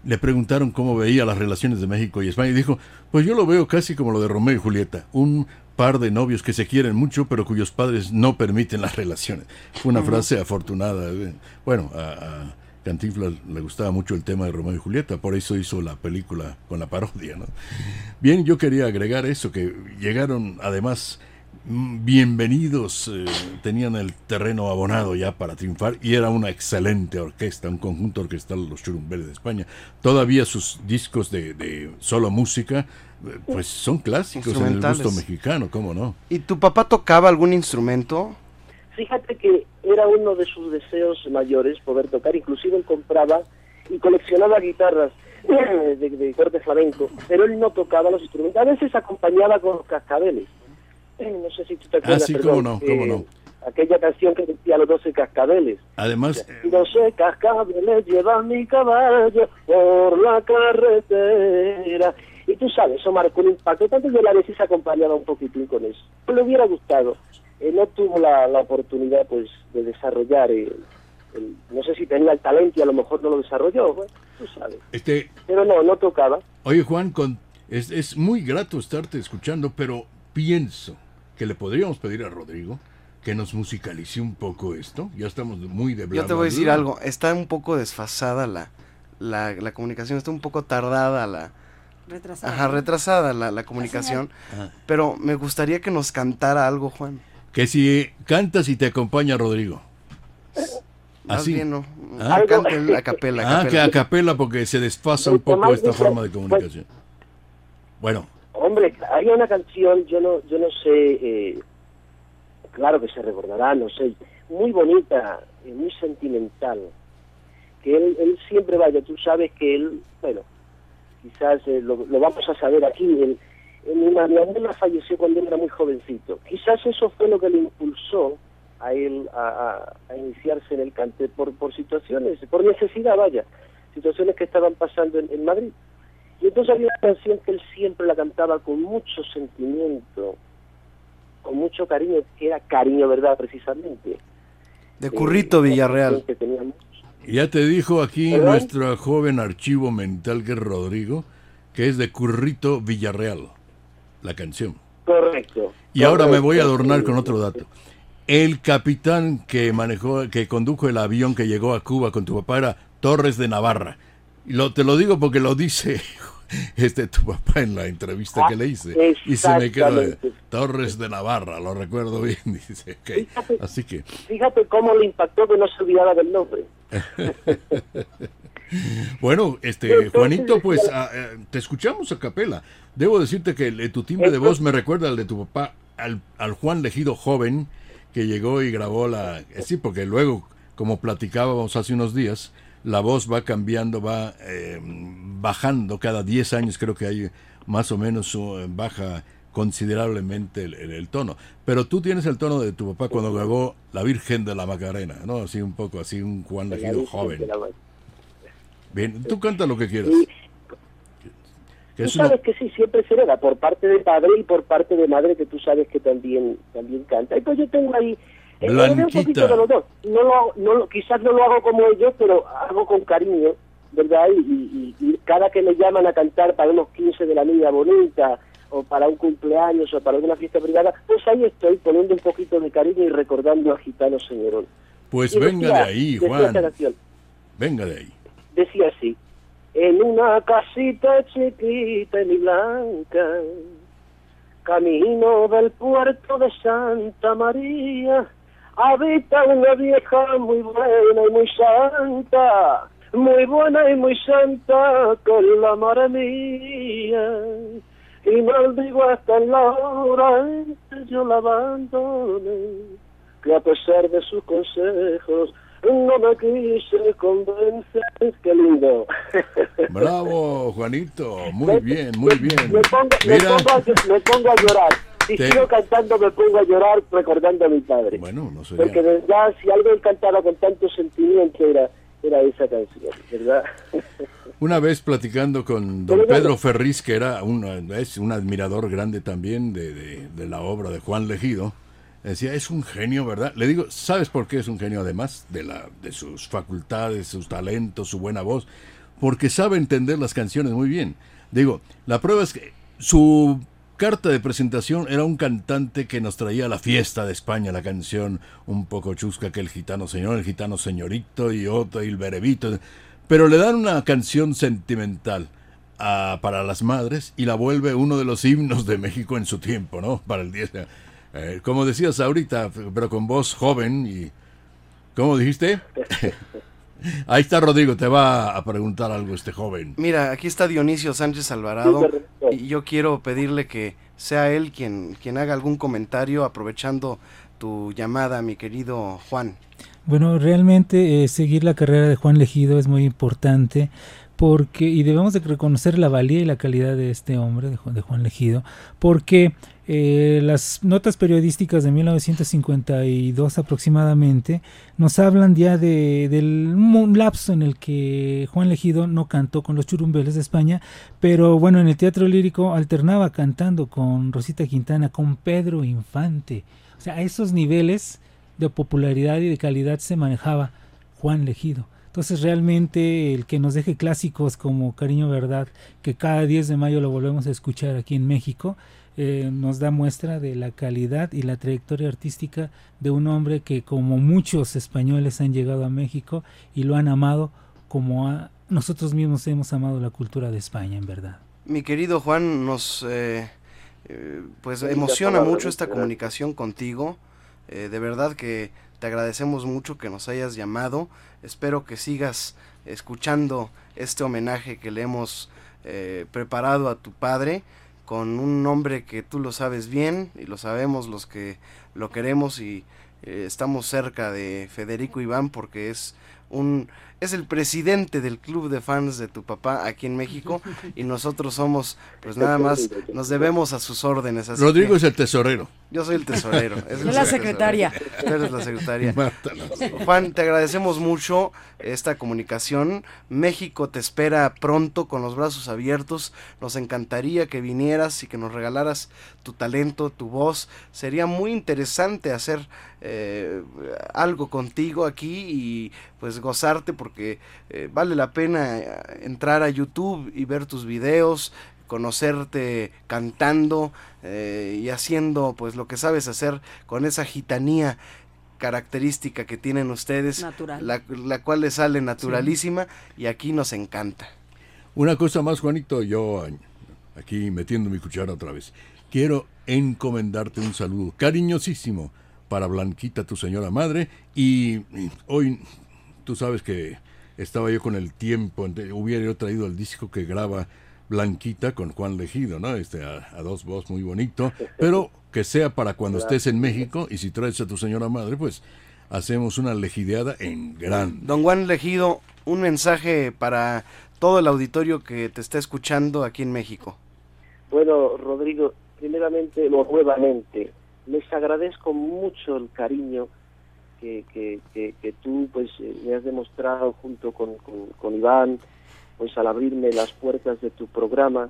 Le preguntaron cómo veía las relaciones de México y España y dijo, pues yo lo veo casi como lo de Romeo y Julieta, un par de novios que se quieren mucho pero cuyos padres no permiten las relaciones. Fue una frase afortunada. eh. Bueno, a, a Cantinflas le gustaba mucho el tema de Romeo y Julieta, por eso hizo la película con la parodia. ¿no? Bien, yo quería agregar eso, que llegaron además bienvenidos, eh, tenían el terreno abonado ya para triunfar y era una excelente orquesta, un conjunto orquestal los Churumbeles de España. Todavía sus discos de, de solo música, eh, pues son clásicos en el gusto mexicano, ¿cómo no? ¿Y tu papá tocaba algún instrumento? Fíjate que era uno de sus deseos mayores poder tocar, inclusive él compraba y coleccionaba guitarras [CLEARS THROAT] de, de corte flamenco, pero él no tocaba los instrumentos, a veces acompañaba con los cascabeles. Eh, No sé si tú te acuerdas. Ah, sí, perdón, cómo no, cómo eh, no. Aquella canción que decía los 12 cascabeles. Además, Doce cascabeles lleva mi caballo por la carretera. Y tú sabes, eso marcó un impacto. Tanto que la vez se acompañaba un poquitín con eso. Le hubiera gustado. Eh, no tuvo la, la oportunidad pues de desarrollar el, el- no sé si tenía el talento y a lo mejor no lo desarrolló, bueno, tú sabes. este, Pero no, no tocaba. Oye Juan, con, es, es muy grato estarte escuchando, pero pienso que le podríamos pedir a Rodrigo que nos musicalice un poco esto. Ya estamos muy de bla, Yo te voy a decir algo, está un poco desfasada la, la, la comunicación, está un poco tardada la... Retrasada. Ajá, retrasada la, la comunicación, pero me gustaría que nos cantara algo, Juan. Que si cantas y te acompaña Rodrigo. Más Así. bien, no. Ah. Cante el a capela, a Ah, que capela. a capela porque se desfasa un poco esta forma de comunicación. Bueno, Hombre, una canción, yo no, yo no sé, eh, claro que se recordará, no sé, muy bonita, eh, muy sentimental, que él, él siempre vaya, tú sabes que él, bueno, quizás eh, lo, vamos a saber aquí, él, mi, abuela falleció cuando él era muy jovencito, quizás eso fue lo que le impulsó a él a, iniciarse en el cante por, por situaciones, por necesidad, vaya, situaciones que estaban pasando en Madrid. Y entonces había una canción que él siempre la cantaba con mucho sentimiento, con mucho cariño, que era cariño, ¿verdad? Precisamente. De Currito Villarreal. Que teníamos. ya te dijo aquí ¿Perdón? nuestro joven archivo mental que es Rodrigo, que es de Currito Villarreal, la canción. Correcto. Y ahora me voy a adornar con otro dato. El capitán que manejó, que condujo el avión que llegó a Cuba con tu papá era Torres de Navarra. Y lo, te lo digo porque lo dice [LAUGHS] este tu papá en la entrevista que le hice. Y se me quedó Exactamente. Torres de Navarra, lo recuerdo bien. [LAUGHS] Dice, ok. Así que, Fíjate cómo le impactó que no se olvidara del nombre. [LAUGHS] bueno, este Juanito, pues a- eh, te escuchamos a capela. Debo decirte que el- tu timbre de voz me recuerda al de tu papá, al, al Juan Legido joven que llegó y grabó la... eh, sí, porque luego, como platicábamos hace unos días, la voz va cambiando, va eh, bajando cada 10 años, creo que hay más o menos uh, baja considerablemente el, el- el tono. Pero tú tienes el tono de tu papá cuando grabó La Virgen de la Macarena, ¿no? Así un poco, así un Juan Legido joven. Bien, tú canta lo que quieras. Que Tú una- sabes que sí, siempre se hereda por parte de padre y por parte de madre, que tú sabes que también también canta. Y pues yo tengo ahí eh, un Blanquita. poquito de los dos. No lo, no lo- quizás no lo hago como ellos, pero hago con cariño, ¿verdad? Y, y- y- cada que me llaman a cantar para unos 15 de la niña bonita, o para un cumpleaños, o para alguna fiesta privada, pues ahí estoy poniendo un poquito de cariño y recordando al gitano señorón. Pues Y venga decía- de ahí, Juan. Venga de ahí. decía así, en una casita chiquita y blanca, camino del puerto de Santa María, habita una vieja muy buena y muy santa, muy buena y muy santa con la madre mía. Y maldigo hasta la hora en que yo la abandone, que a pesar de sus consejos no me quise convencer. Qué lindo. Bravo, Juanito. Muy bien, muy bien. Me pongo, me pongo a, me pongo a llorar. Si Te- sigo cantando me pongo a llorar recordando a mi padre. Bueno, no sería- Porque de verdad, si algo cantaba con tanto sentimiento era, era esa canción, ¿verdad? [LAUGHS] una vez platicando con don. Pedro Ferriz, que era un, es un admirador grande también de, de- de la obra de Juan Legido, decía, es un genio, ¿verdad? Le digo, ¿sabes por qué es un genio además? De, la, de sus facultades, sus talentos, su buena voz, porque sabe entender las canciones muy bien. Digo, la prueba es que su carta de presentación era un cantante que nos traía la fiesta de España, la canción un poco chusca que el gitano señor, el gitano señorito y otro, y el berebito. Pero le dan una canción sentimental a- para las madres y la vuelve uno de los himnos de México en su tiempo, ¿no? Para el 10. eh, como decías ahorita, pero con voz joven y... ¿Cómo dijiste? [LAUGHS] [LAUGHS] Ahí está Rodrigo, te va a preguntar algo este joven. Mira, aquí está Dionisio Sánchez Alvarado y yo quiero pedirle que sea él quien, quien haga algún comentario aprovechando tu llamada, mi querido Juan. Bueno, realmente eh, seguir la carrera de Juan Legido es muy importante porque y debemos de reconocer la valía y la calidad de este hombre de Juan, Legido porque eh, las notas periodísticas de 1952 aproximadamente nos hablan ya de, del lapso en el que Juan Legido no cantó con los churumbeles de España, pero bueno, en el teatro lírico alternaba cantando con Rosita Quintana, con Pedro Infante. O sea, a esos niveles de popularidad y de calidad se manejaba Juan Legido. Entonces realmente el que nos deje clásicos como Cariño Verdad, que cada 10 de mayo lo volvemos a escuchar aquí en México, eh, nos da muestra de la calidad y la trayectoria artística de un hombre que como muchos españoles han llegado a México y lo han amado como a- nosotros mismos hemos amado la cultura de España, en verdad. Mi querido Juan, nos eh, eh, pues emociona mucho esta comunicación contigo. Eh, de verdad que te agradecemos mucho que nos hayas llamado. Espero que sigas escuchando este homenaje que le hemos eh, preparado a tu padre con un nombre que tú lo sabes bien y lo sabemos los que lo queremos y eh, estamos cerca de Federico Iván porque es un es el presidente del club de fans de tu papá aquí en México [LAUGHS] y nosotros somos pues nada más nos debemos a sus órdenes. así Rodrigo que- es el tesorero. yo soy el tesorero. es la tesorero. secretaria. Tú eres la secretaria. Juan, te agradecemos mucho esta comunicación. México te espera pronto con los brazos abiertos. Nos encantaría que vinieras y que nos regalaras tu talento, tu voz. Sería muy interesante hacer eh, algo contigo aquí y pues gozarte porque eh, vale la pena eh, entrar a YouTube y ver tus videos conocerte cantando eh, y haciendo pues lo que sabes hacer con esa gitanía característica que tienen ustedes, Natural. la, la cual les sale naturalísima y aquí nos encanta. Una cosa más, Juanito, yo aquí metiendo mi cuchara otra vez. Quiero encomendarte un saludo cariñosísimo para Blanquita, tu señora madre, y hoy tú sabes que estaba yo con el tiempo, hubiera yo traído el disco que graba Blanquita con Juan Legido, ¿no? Este, a, a dos voz muy bonito, pero que sea para cuando estés en México y si traes a tu señora madre, pues hacemos una legideada en grande. Don Juan Legido, un mensaje para todo el auditorio que te está escuchando aquí en México. Bueno, Rodrigo, primeramente o nuevamente, les agradezco mucho el cariño que, que, que, tú pues eh, me has demostrado junto con, con, Iván, pues al abrirme las puertas de tu programa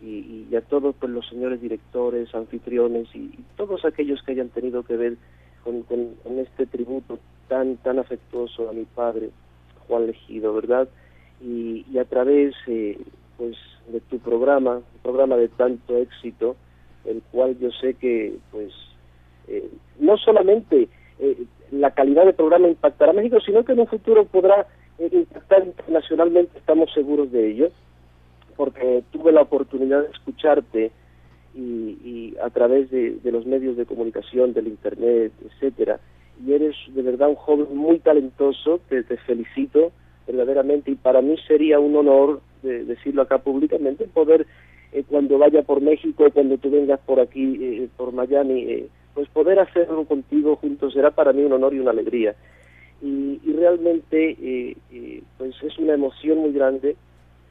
y, a todos pues los señores directores, anfitriones y, todos aquellos que hayan tenido que ver con, con- este tributo tan tan afectuoso a mi padre, Juan Legido, ¿verdad? Y, y a través eh, pues de tu programa, un programa de tanto éxito, el cual yo sé que pues eh, no solamente eh, la calidad del programa impactará a México, sino que en un futuro podrá eh, impactar internacionalmente, estamos seguros de ello, porque tuve la oportunidad de escucharte y, y a través de, los medios de comunicación, del internet, etcétera, y eres de verdad un joven muy talentoso, te, te felicito verdaderamente y para mí sería un honor de decirlo acá públicamente poder eh, cuando vaya por México, cuando tú vengas por aquí, eh, por Miami, eh, pues poder hacerlo contigo juntos será para mí un honor y una alegría. Y, realmente, eh, eh, pues es una emoción muy grande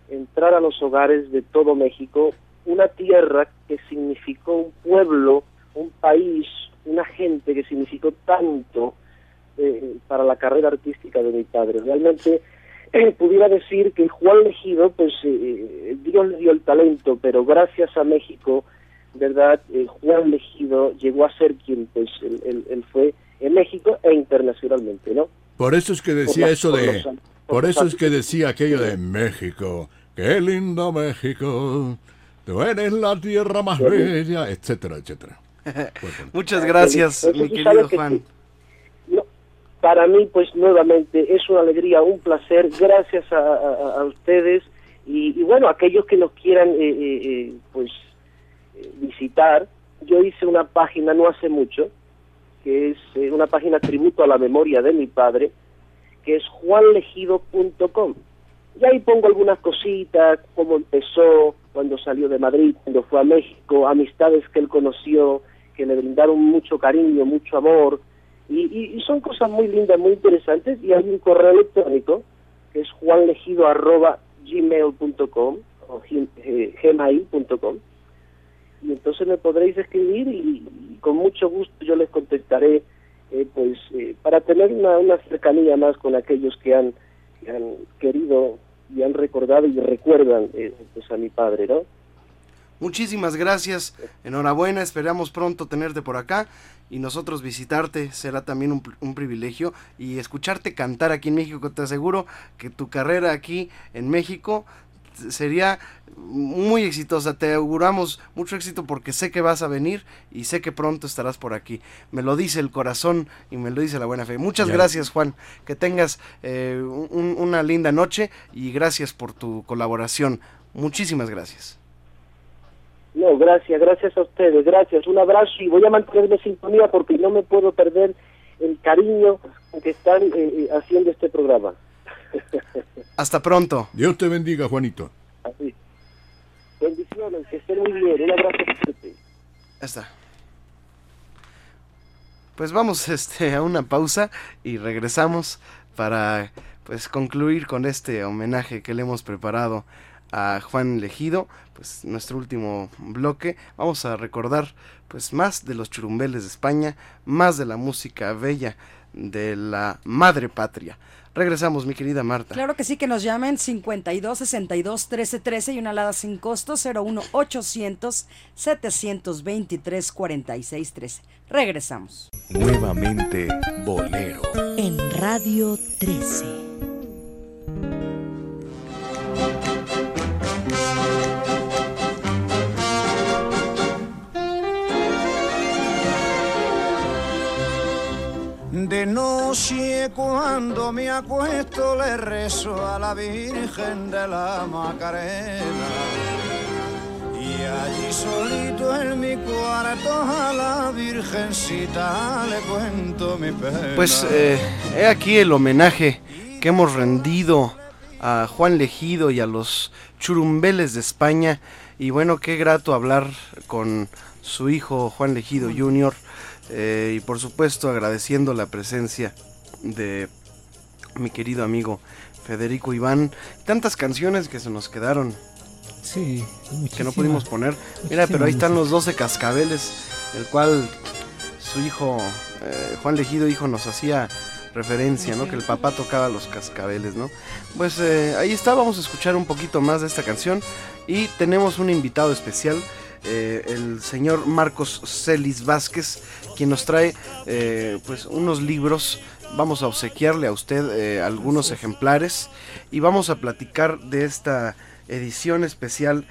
entrar a los hogares de todo México, una tierra que significó un pueblo, un país, una gente que significó tanto eh, para la carrera artística de mi padre. Realmente [CLEARS THROAT] pudiera decir que Juan Legido, pues eh, Dios le dio el talento, pero gracias a México, verdad, Eh, Juan Legido llegó a ser quien pues él, él- él fue en México e internacionalmente, ¿no? Por eso es que decía Por la- eso por de... los- por eso es que decía aquello de México. Qué lindo México. Tú eres la tierra más bella, etcétera, etcétera. [LAUGHS] Muchas gracias, Entonces, mi querido que Juan. No, para mí, pues nuevamente es una alegría, un placer, gracias a, a- a ustedes y, y, bueno, aquellos que nos quieran eh, eh, eh, pues visitar. Yo hice una página no hace mucho, que es eh, una página tributo a la memoria de mi padre, que es juanlegido.com. Y ahí pongo algunas cositas, cómo empezó, cuando salió de Madrid, cuando fue a México, amistades que él conoció, que le brindaron mucho cariño, mucho amor. Y, y- y son cosas muy lindas, muy interesantes. Y hay un correo electrónico, que es juanlegido.gmail.com o eh, gmail.com. Y entonces me podréis escribir y, con mucho gusto yo les contestaré, eh, pues eh, para tener una, una cercanía más con aquellos que han, han querido y han recordado y recuerdan eh, pues a mi padre, ¿no? Muchísimas gracias, enhorabuena, esperamos pronto tenerte por acá y nosotros visitarte será también un, un privilegio y escucharte cantar aquí en México, te aseguro que tu carrera aquí en México sería muy exitosa, te auguramos mucho éxito porque sé que vas a venir y sé que pronto estarás por aquí, me lo dice el corazón y me lo dice la buena fe. Muchas Ya. gracias Juan, que tengas eh, un- una linda noche y gracias por tu colaboración, muchísimas gracias. No, gracias, gracias a ustedes, gracias. Un abrazo y voy a mantenerme en sintonía porque no me puedo perder el cariño con que están eh, eh, haciendo este programa. Hasta pronto. Dios te bendiga, Juanito. Así. Bendiciones, que estén muy bien. Un abrazo fuerte. Está. Pues vamos [LAUGHS] este, a una pausa y regresamos para pues concluir con este homenaje que le hemos preparado a Juan Legido, pues nuestro último bloque. Vamos a recordar pues más de los churumbeles de España, más de la música bella de la madre patria. Regresamos, mi querida Marta. Claro que sí, que nos llamen 52 62 13 13 y una alada sin costo 01 800 723 46 13. Regresamos. Nuevamente Bolero. En Radio 13. De cuando me acuesto le rezo a la Virgen de la Macarena. Y allí solito en mi cuarto a la Virgencita le cuento mi pena. Pues eh, he aquí el homenaje que hemos rendido a Juan Legido y a los churumbeles de España. Y bueno, qué grato hablar con su hijo Juan Legido Jr. eh, y por supuesto agradeciendo la presencia de mi querido amigo Federico Iván. Tantas canciones que se nos quedaron Sí, que no pudimos poner. Mira, pero ahí están los 12 cascabeles, el cual su hijo, eh, Juan Legido, hijo, nos hacía referencia, ¿no? Que el papá tocaba los cascabeles, ¿no? Pues eh, ahí está, vamos a escuchar un poquito más de esta canción y tenemos un invitado especial. eh, el señor Marcos Celis Vázquez, quien nos trae eh, pues unos libros. Vamos a obsequiarle a usted eh, algunos ejemplares y vamos a platicar de esta edición especial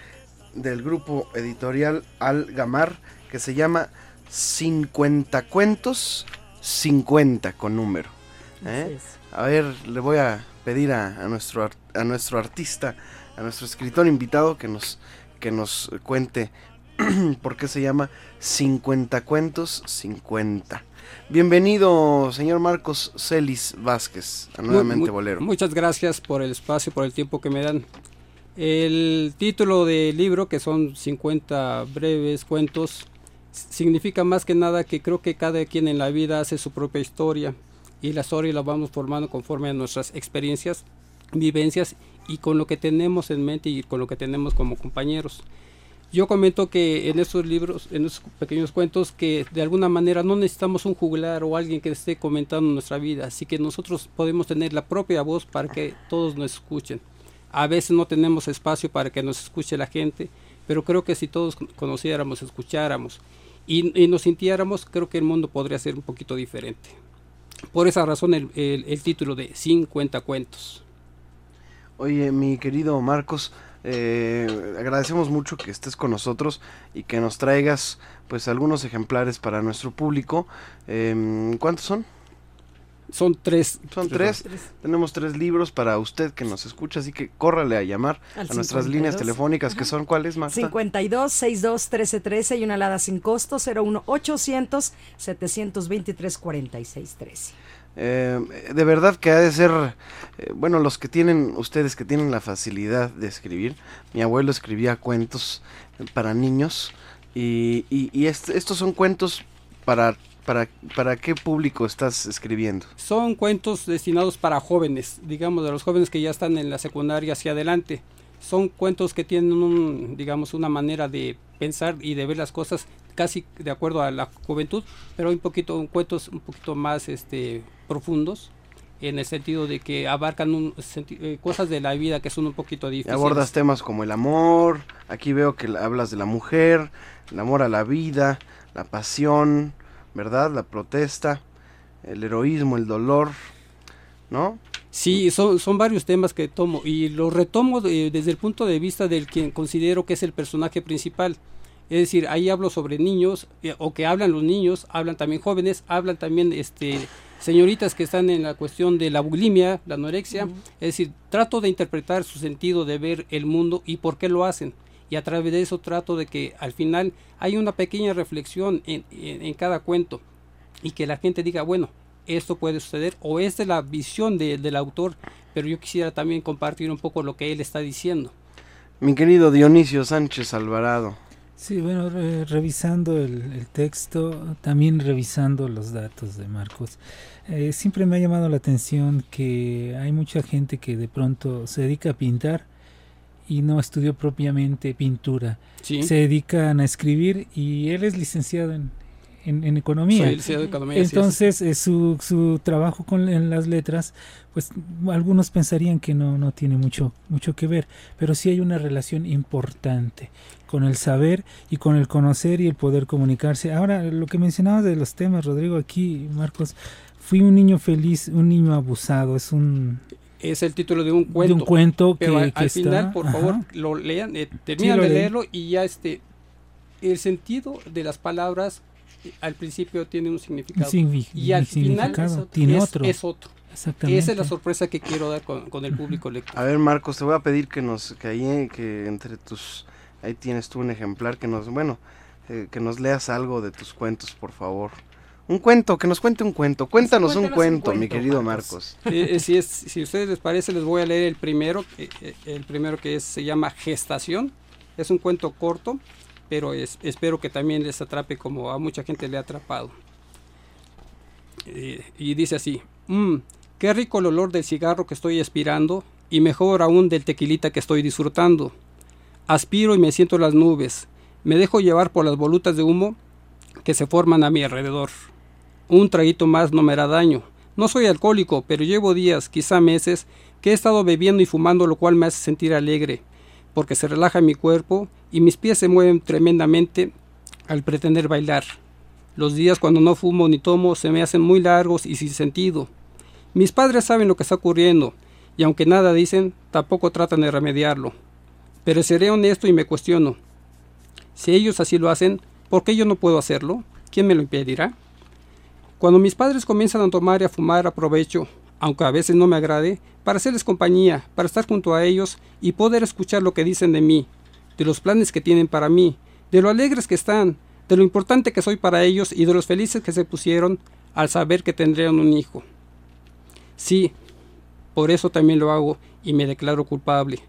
del grupo editorial Al Gamar que se llama 50 cuentos 50 con número. ¿eh? A ver, le voy a pedir a, a nuestro, a nuestro artista, a nuestro escritor invitado que nos, que nos cuente [CLEARS THROAT] por qué se llama 50 cuentos 50. Bienvenido, señor Marcos Celis Vázquez, a Nuevamente Bolero. Muchas gracias por el espacio, por el tiempo que me dan. El título del libro, que son 50 breves cuentos, significa más que nada que creo que cada quien en la vida hace su propia historia y la historia la vamos formando conforme a nuestras experiencias, vivencias y con lo que tenemos en mente y con lo que tenemos como compañeros. Yo comento que en estos libros, en estos pequeños cuentos, que de alguna manera no necesitamos un juglar o alguien que esté comentando nuestra vida, así que nosotros podemos tener la propia voz para que todos nos escuchen. A veces no tenemos espacio para que nos escuche la gente, pero creo que si todos con- conociéramos, escucháramos y, nos sintiéramos, creo que el mundo podría ser un poquito diferente. Por esa razón el título de 50 cuentos. Oye, mi querido Marcos, eh, agradecemos mucho que estés con nosotros y que nos traigas pues algunos ejemplares para nuestro público. Em, ¿Cuántos son? Son tres. Son tres. Tenemos tres libros para usted que nos escucha, así que córrale a llamar Al a nuestras líneas 52. telefónicas, que son cuáles, Marta? 52 62 13 13 y una alada sin costo 01 800 723 46 13. Eh, de verdad que ha de ser, eh, bueno, los que tienen, ustedes que tienen la facilidad de escribir, mi abuelo escribía cuentos para niños y, y- y est- estos son cuentos para, para, para qué público estás escribiendo. Son cuentos destinados para jóvenes, digamos, de los jóvenes que ya están en la secundaria hacia adelante. Son cuentos que tienen un, digamos, una manera de pensar y de ver las cosas casi de acuerdo a la juventud, pero hay un poquito, cuentos un poquito más este, profundos en el sentido de que abarcan un eh, cosas de la vida que son un poquito difíciles. Abordas temas como el amor, aquí veo que la- hablas de la mujer, el amor a la vida, la pasión, ¿verdad? La protesta, el heroísmo, el dolor, ¿no? Sí, son, son varios temas que tomo y los retomo de- desde el punto de vista del quien considero que es el personaje principal. Es decir, ahí hablo sobre niños, eh, o que hablan los niños, hablan también jóvenes, hablan también este, señoritas que están en la cuestión de la bulimia, la anorexia. Es decir, trato de interpretar su sentido de ver el mundo y por qué lo hacen. Y a través de eso trato de que al final hay una pequeña reflexión en, en- en cada cuento y que la gente diga, bueno, esto puede suceder o esta es la visión de- del autor, pero yo quisiera también compartir un poco lo que él está diciendo. Mi querido Dionisio Sánchez Alvarado. Sí, bueno, re- revisando el, el texto, también revisando los datos de Marcos, eh, siempre me ha llamado la atención que hay mucha gente que de pronto se dedica a pintar y no estudió propiamente pintura. Sí. Se dedican a escribir y él es licenciado en, en, en economía. En economía. Entonces, eh, su, su trabajo con en las letras, pues algunos pensarían que no, no tiene mucho, mucho que ver, pero sí hay una relación importante con el saber y con el conocer y el poder comunicarse. Ahora, lo que mencionabas de los temas, Rodrigo, aquí, Marcos, fui un niño feliz, un niño abusado, es un... Es el título de un cuento. De un cuento pero que- al, que al está- final, por ajá. favor, lo lean, eh, terminan lo de leí. leerlo y ya este, el sentido de las palabras eh, al principio tiene un significado y al final es, tiene es- otro. es otro. Exactamente. Esa es la sorpresa que quiero dar con, con el público lector. A ver, Marcos, te voy a pedir que nos, que ahí, eh, que entre tus, ahí tienes tú un ejemplar, que nos, bueno, eh, que nos leas algo de tus cuentos, por favor. Un cuento, que nos cuente un cuento. Cuéntanos un Cuéntanos un cuento, mi querido Marcos. Marcos. Eh, eh, si, es, si a ustedes les parece, les voy a leer el primero, el primero que es- se llama Gestación. Es un cuento corto, pero es- espero que también les atrape como a mucha gente le ha atrapado. Eh, y dice así, "Mm, qué rico el olor del cigarro que estoy aspirando y mejor aún del tequilita que estoy disfrutando. Aspiro y me siento en las nubes, me dejo llevar por las volutas de humo que se forman a mi alrededor. Un traguito más no me hará daño. No soy alcohólico, pero llevo días, quizá meses, que he estado bebiendo y fumando, lo cual me hace sentir alegre, porque se relaja mi cuerpo y mis pies se mueven tremendamente al pretender bailar. Los días cuando no fumo ni tomo se me hacen muy largos y sin sentido. Mis padres saben lo que está ocurriendo, y aunque nada dicen, tampoco tratan de remediarlo. Pero seré honesto y me cuestiono. Si ellos así lo hacen, ¿por qué yo no puedo hacerlo? ¿Quién me lo impedirá? Cuando mis padres comienzan a tomar y a fumar aprovecho, aunque a veces no me agrade, para hacerles compañía, para estar junto a ellos y poder escuchar lo que dicen de mí, de los planes que tienen para mí, de lo alegres que están, de lo importante que soy para ellos y de los felices que se pusieron al saber que tendrían un hijo. Sí, por eso también lo hago y me declaro culpable,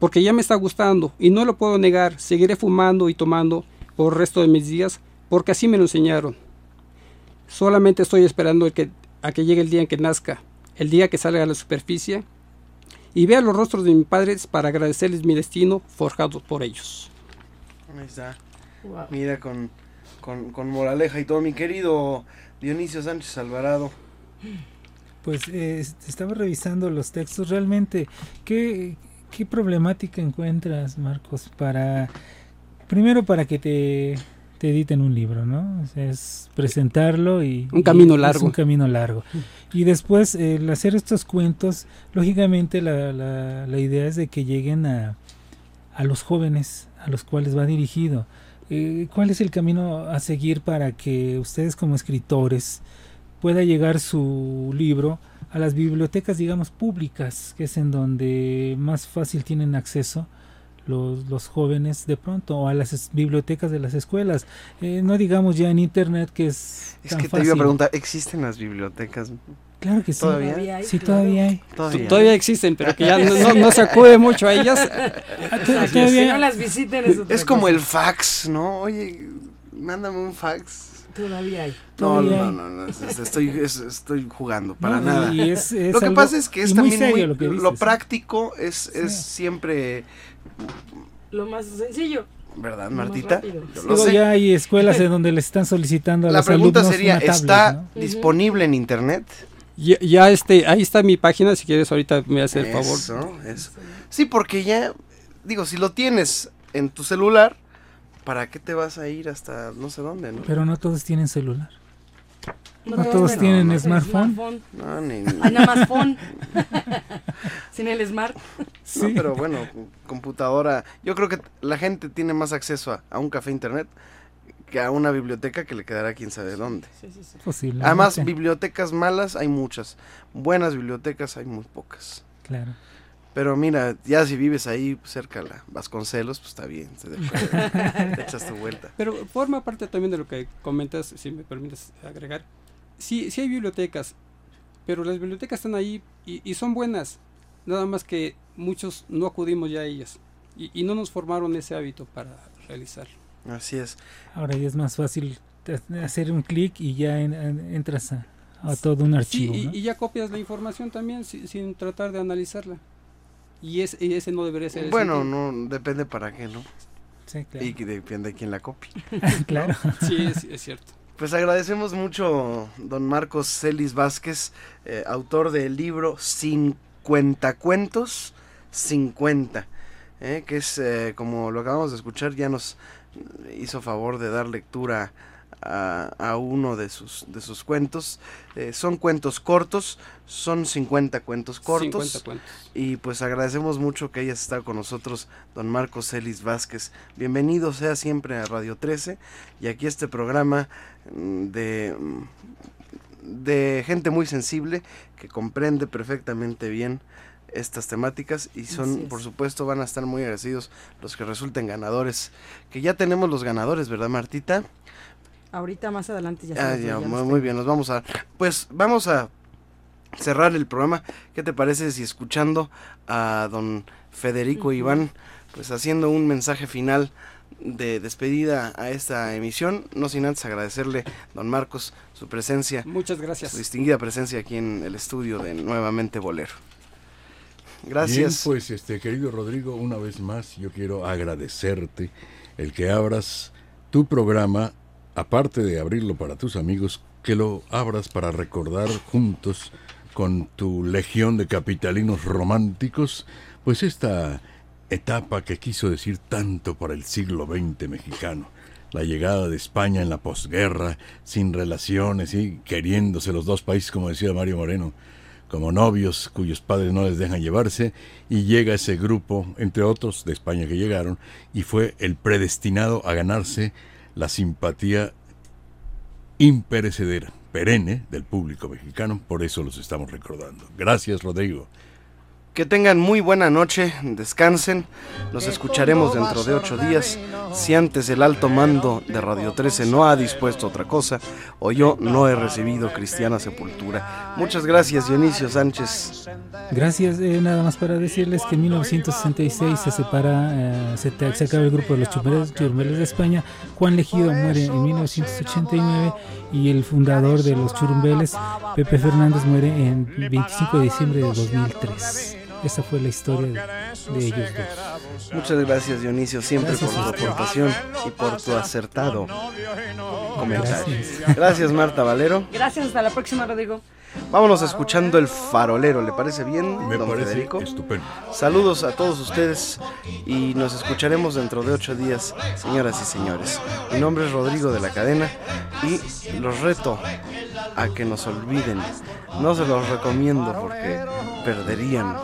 porque ya me está gustando y no lo puedo negar, seguiré fumando y tomando por el resto de mis días, porque así me lo enseñaron. Solamente estoy esperando el que, a que llegue el día en que nazca, el día que salga a la superficie y vea los rostros de mis padres para agradecerles mi destino forjado por ellos. Ahí está. Mira, con, con, con moraleja y todo, mi querido Dionisio Sánchez Alvarado. Pues eh, est- estaba revisando los textos. Realmente, ¿qué, ¿qué problemática encuentras, Marcos, para... Primero para que te, te editen un libro, ¿no? O sea, es presentarlo y... Un camino y es largo. un camino largo. Y después, eh, el hacer estos cuentos, lógicamente la, la, la idea es de que lleguen a, a los jóvenes a los cuales va dirigido. Eh, ¿Cuál es el camino a seguir para que ustedes como escritores pueda llegar su libro a las bibliotecas, digamos, públicas, que es en donde más fácil tienen acceso los, los jóvenes de pronto, o a las bibliotecas de las escuelas. Eh, no digamos ya en Internet, que es... Es tan que te iba a fácil. preguntar, ¿existen las bibliotecas? Claro que sí. ¿Todavía? Todavía hay, Sí, claro. todavía hay. Todavía. Todavía existen, pero que ya [LAUGHS] no, no- no se acude mucho a ellas. [LAUGHS] Si no las visiten es otra Es como cosa. el fax, ¿no? Oye, mándame un fax. Todavía hay. No, Todavía no, hay. no, no, es- estoy, es- estoy jugando, para No, nada. y es- es lo que algo- pasa es que es muy también muy, lo que dices, ¿eh? práctico es, es siempre, Lo más sencillo. ¿verdad, Martita? Yo lo Luego sé. ya hay escuelas en donde le están solicitando a La los pregunta alumnos sería, una tablet, ¿está ¿no? disponible en internet? Ya, ya este, ahí está mi página, si quieres ahorita me hace el favor. Eso, eso. Sí, porque ya, digo, si lo tienes en tu celular, ¿para qué te vas a ir hasta no sé dónde, no? Pero no todos tienen celular. No, todos todos tienen- tienen no, no, smartphone. smartphone. No, ni- Hay nada más phone. [LAUGHS] Sin el smart. No, pero bueno, computadora. Yo creo que la gente tiene más acceso a, a un café internet que a una biblioteca que le quedará quién sabe dónde. Posiblemente. Además, bibliotecas malas hay muchas. Buenas bibliotecas hay muy pocas. Claro. Pero mira, ya si vives ahí cerca a la Vasconcelos, pues está bien. Te, [LAUGHS] te echas tu vuelta. Pero forma parte también de lo que comentas, si me permites agregar. Sí, sí hay bibliotecas, pero las bibliotecas están ahí y, y son buenas. Nada más que muchos no acudimos ya a ellas y, y no nos formaron ese hábito para realizarlo. Así es. Ahora ya es más fácil te- hacer un clic y ya en- en- entras a, a todo un archivo. Sí, y, ¿no? y ya copias la información también si- sin tratar de analizarla. Y, es, y ese no debería ser el Bueno, sentido. no depende para qué, ¿no? Sí, claro. Y que depende de quién la copie. [LAUGHS] [LAUGHS] Claro. Sí, es, es cierto. Pues agradecemos mucho don Marcos Celis Vázquez, eh, autor del libro 50 cuentos, 50, eh, que es, eh, como lo acabamos de escuchar, ya nos hizo favor de dar lectura a, a uno de sus, de sus cuentos. Eh, son cuentos cortos, son 50 cuentos cortos. 50 cuentos. Y pues agradecemos mucho que hayas estado con nosotros, don Marcos Celis Vázquez. Bienvenido sea siempre a Radio 13 y aquí este programa mm, de, mm, de gente muy sensible que comprende perfectamente bien estas temáticas y son, por supuesto, van a estar muy agradecidos los que resulten ganadores. Que ya tenemos los ganadores, ¿verdad, Martita? Ahorita más adelante ya se Ah, ya, ya muy, bien, nos vamos a... Pues vamos a cerrar el programa. ¿Qué te parece si escuchando a don Federico. Iván, pues haciendo un mensaje final de despedida a esta emisión, no sin antes agradecerle, don Marcos, su presencia. Muchas gracias. Su distinguida presencia aquí en el estudio de Nuevamente Bolero. Bien, Gracias. pues, este, querido Rodrigo, una vez más yo quiero agradecerte el que abras tu programa, aparte de abrirlo para tus amigos, que lo abras para recordar juntos con tu legión de capitalinos románticos, pues esta etapa que quiso decir tanto para el siglo XX mexicano. La llegada de España en la posguerra, sin relaciones y queriéndose los dos países, como decía Mario Moreno, como novios cuyos padres no les dejan llevarse, y llega ese grupo, entre otros de España que llegaron, y fue el predestinado a ganarse la simpatía imperecedera, perenne del público mexicano, por eso los estamos recordando. Gracias, Rodrigo. Que tengan muy buena noche, descansen. Nos escucharemos dentro de ocho días. Si antes el alto mando de Radio 13 no ha dispuesto otra cosa, o yo no he recibido cristiana sepultura. Muchas gracias, Dionisio Sánchez. Gracias, eh, nada más para decirles que en 1966 se separa, eh, se, te- se acaba el grupo de los churumbeles de España. Juan Legido muere en 1989 y el fundador de los churumbeles, Pepe Fernández, muere en 25 de diciembre de 2003. Esa fue la historia de, de ellos dos. Muchas gracias, Dionisio, siempre Gracias por tu aportación y por tu acertado comentario. Gracias. Gracias, Marta Valero. Gracias, hasta la próxima, Rodrigo. Vámonos escuchando el farolero, ¿le parece bien? Me don parece Federico? estupendo. Saludos a todos ustedes y nos escucharemos dentro de ocho días, señoras y señores. Mi nombre es Rodrigo de la Cadena y los reto a que nos olviden. No se los recomiendo porque perderían.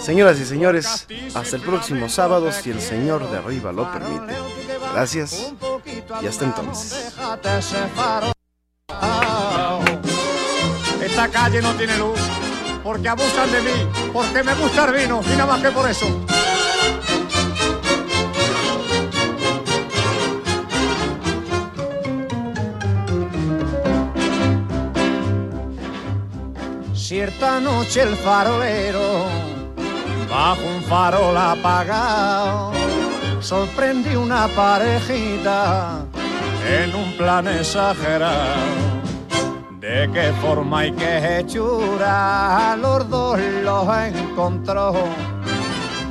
Señoras y señores, hasta el próximo sábado si el Señor de arriba lo permite. Gracias y hasta entonces. Esta calle no tiene luz porque abusan de mí, porque me gusta el vino y nada más que por eso. Cierta noche el farolero, bajo un farol apagado, sorprendí una parejita en un plan exagerado. De qué forma y qué hechura los dos los encontró.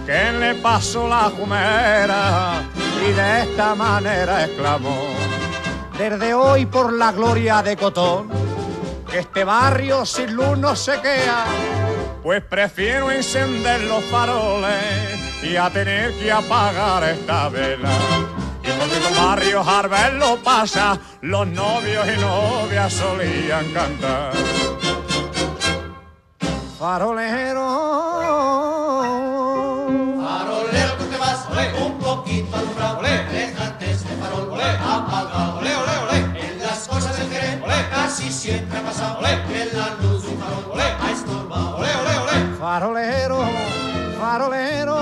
Que le pasó la jumera y de esta manera exclamó. Desde hoy por la gloria de Cotón, que este barrio sin luz no se queda, pues prefiero encender los faroles y a tener que apagar esta vela. Barrios al verlo pasa, los novios y novias solían cantar. Farolero. Farolero, tú te vas, olé, un poquito alumbrado, olé, déjate este farol, olé, apagado, olé, olé, olé. En las cosas del querer, olé, casi siempre ha pasado, olé, que la luz de un farol, olé, ha estorbado, olé, olé, olé. Farolero, farolero,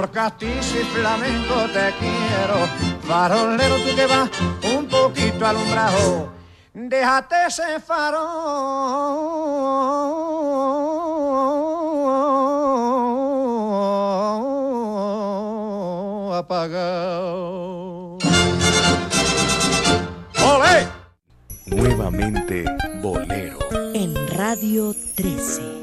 por castizo y flamenco te quiero. Farolero, tú que vas un poquito alumbrado, déjate ese farol apagado. ¡Olé! Nuevamente Bolero. En Radio 13.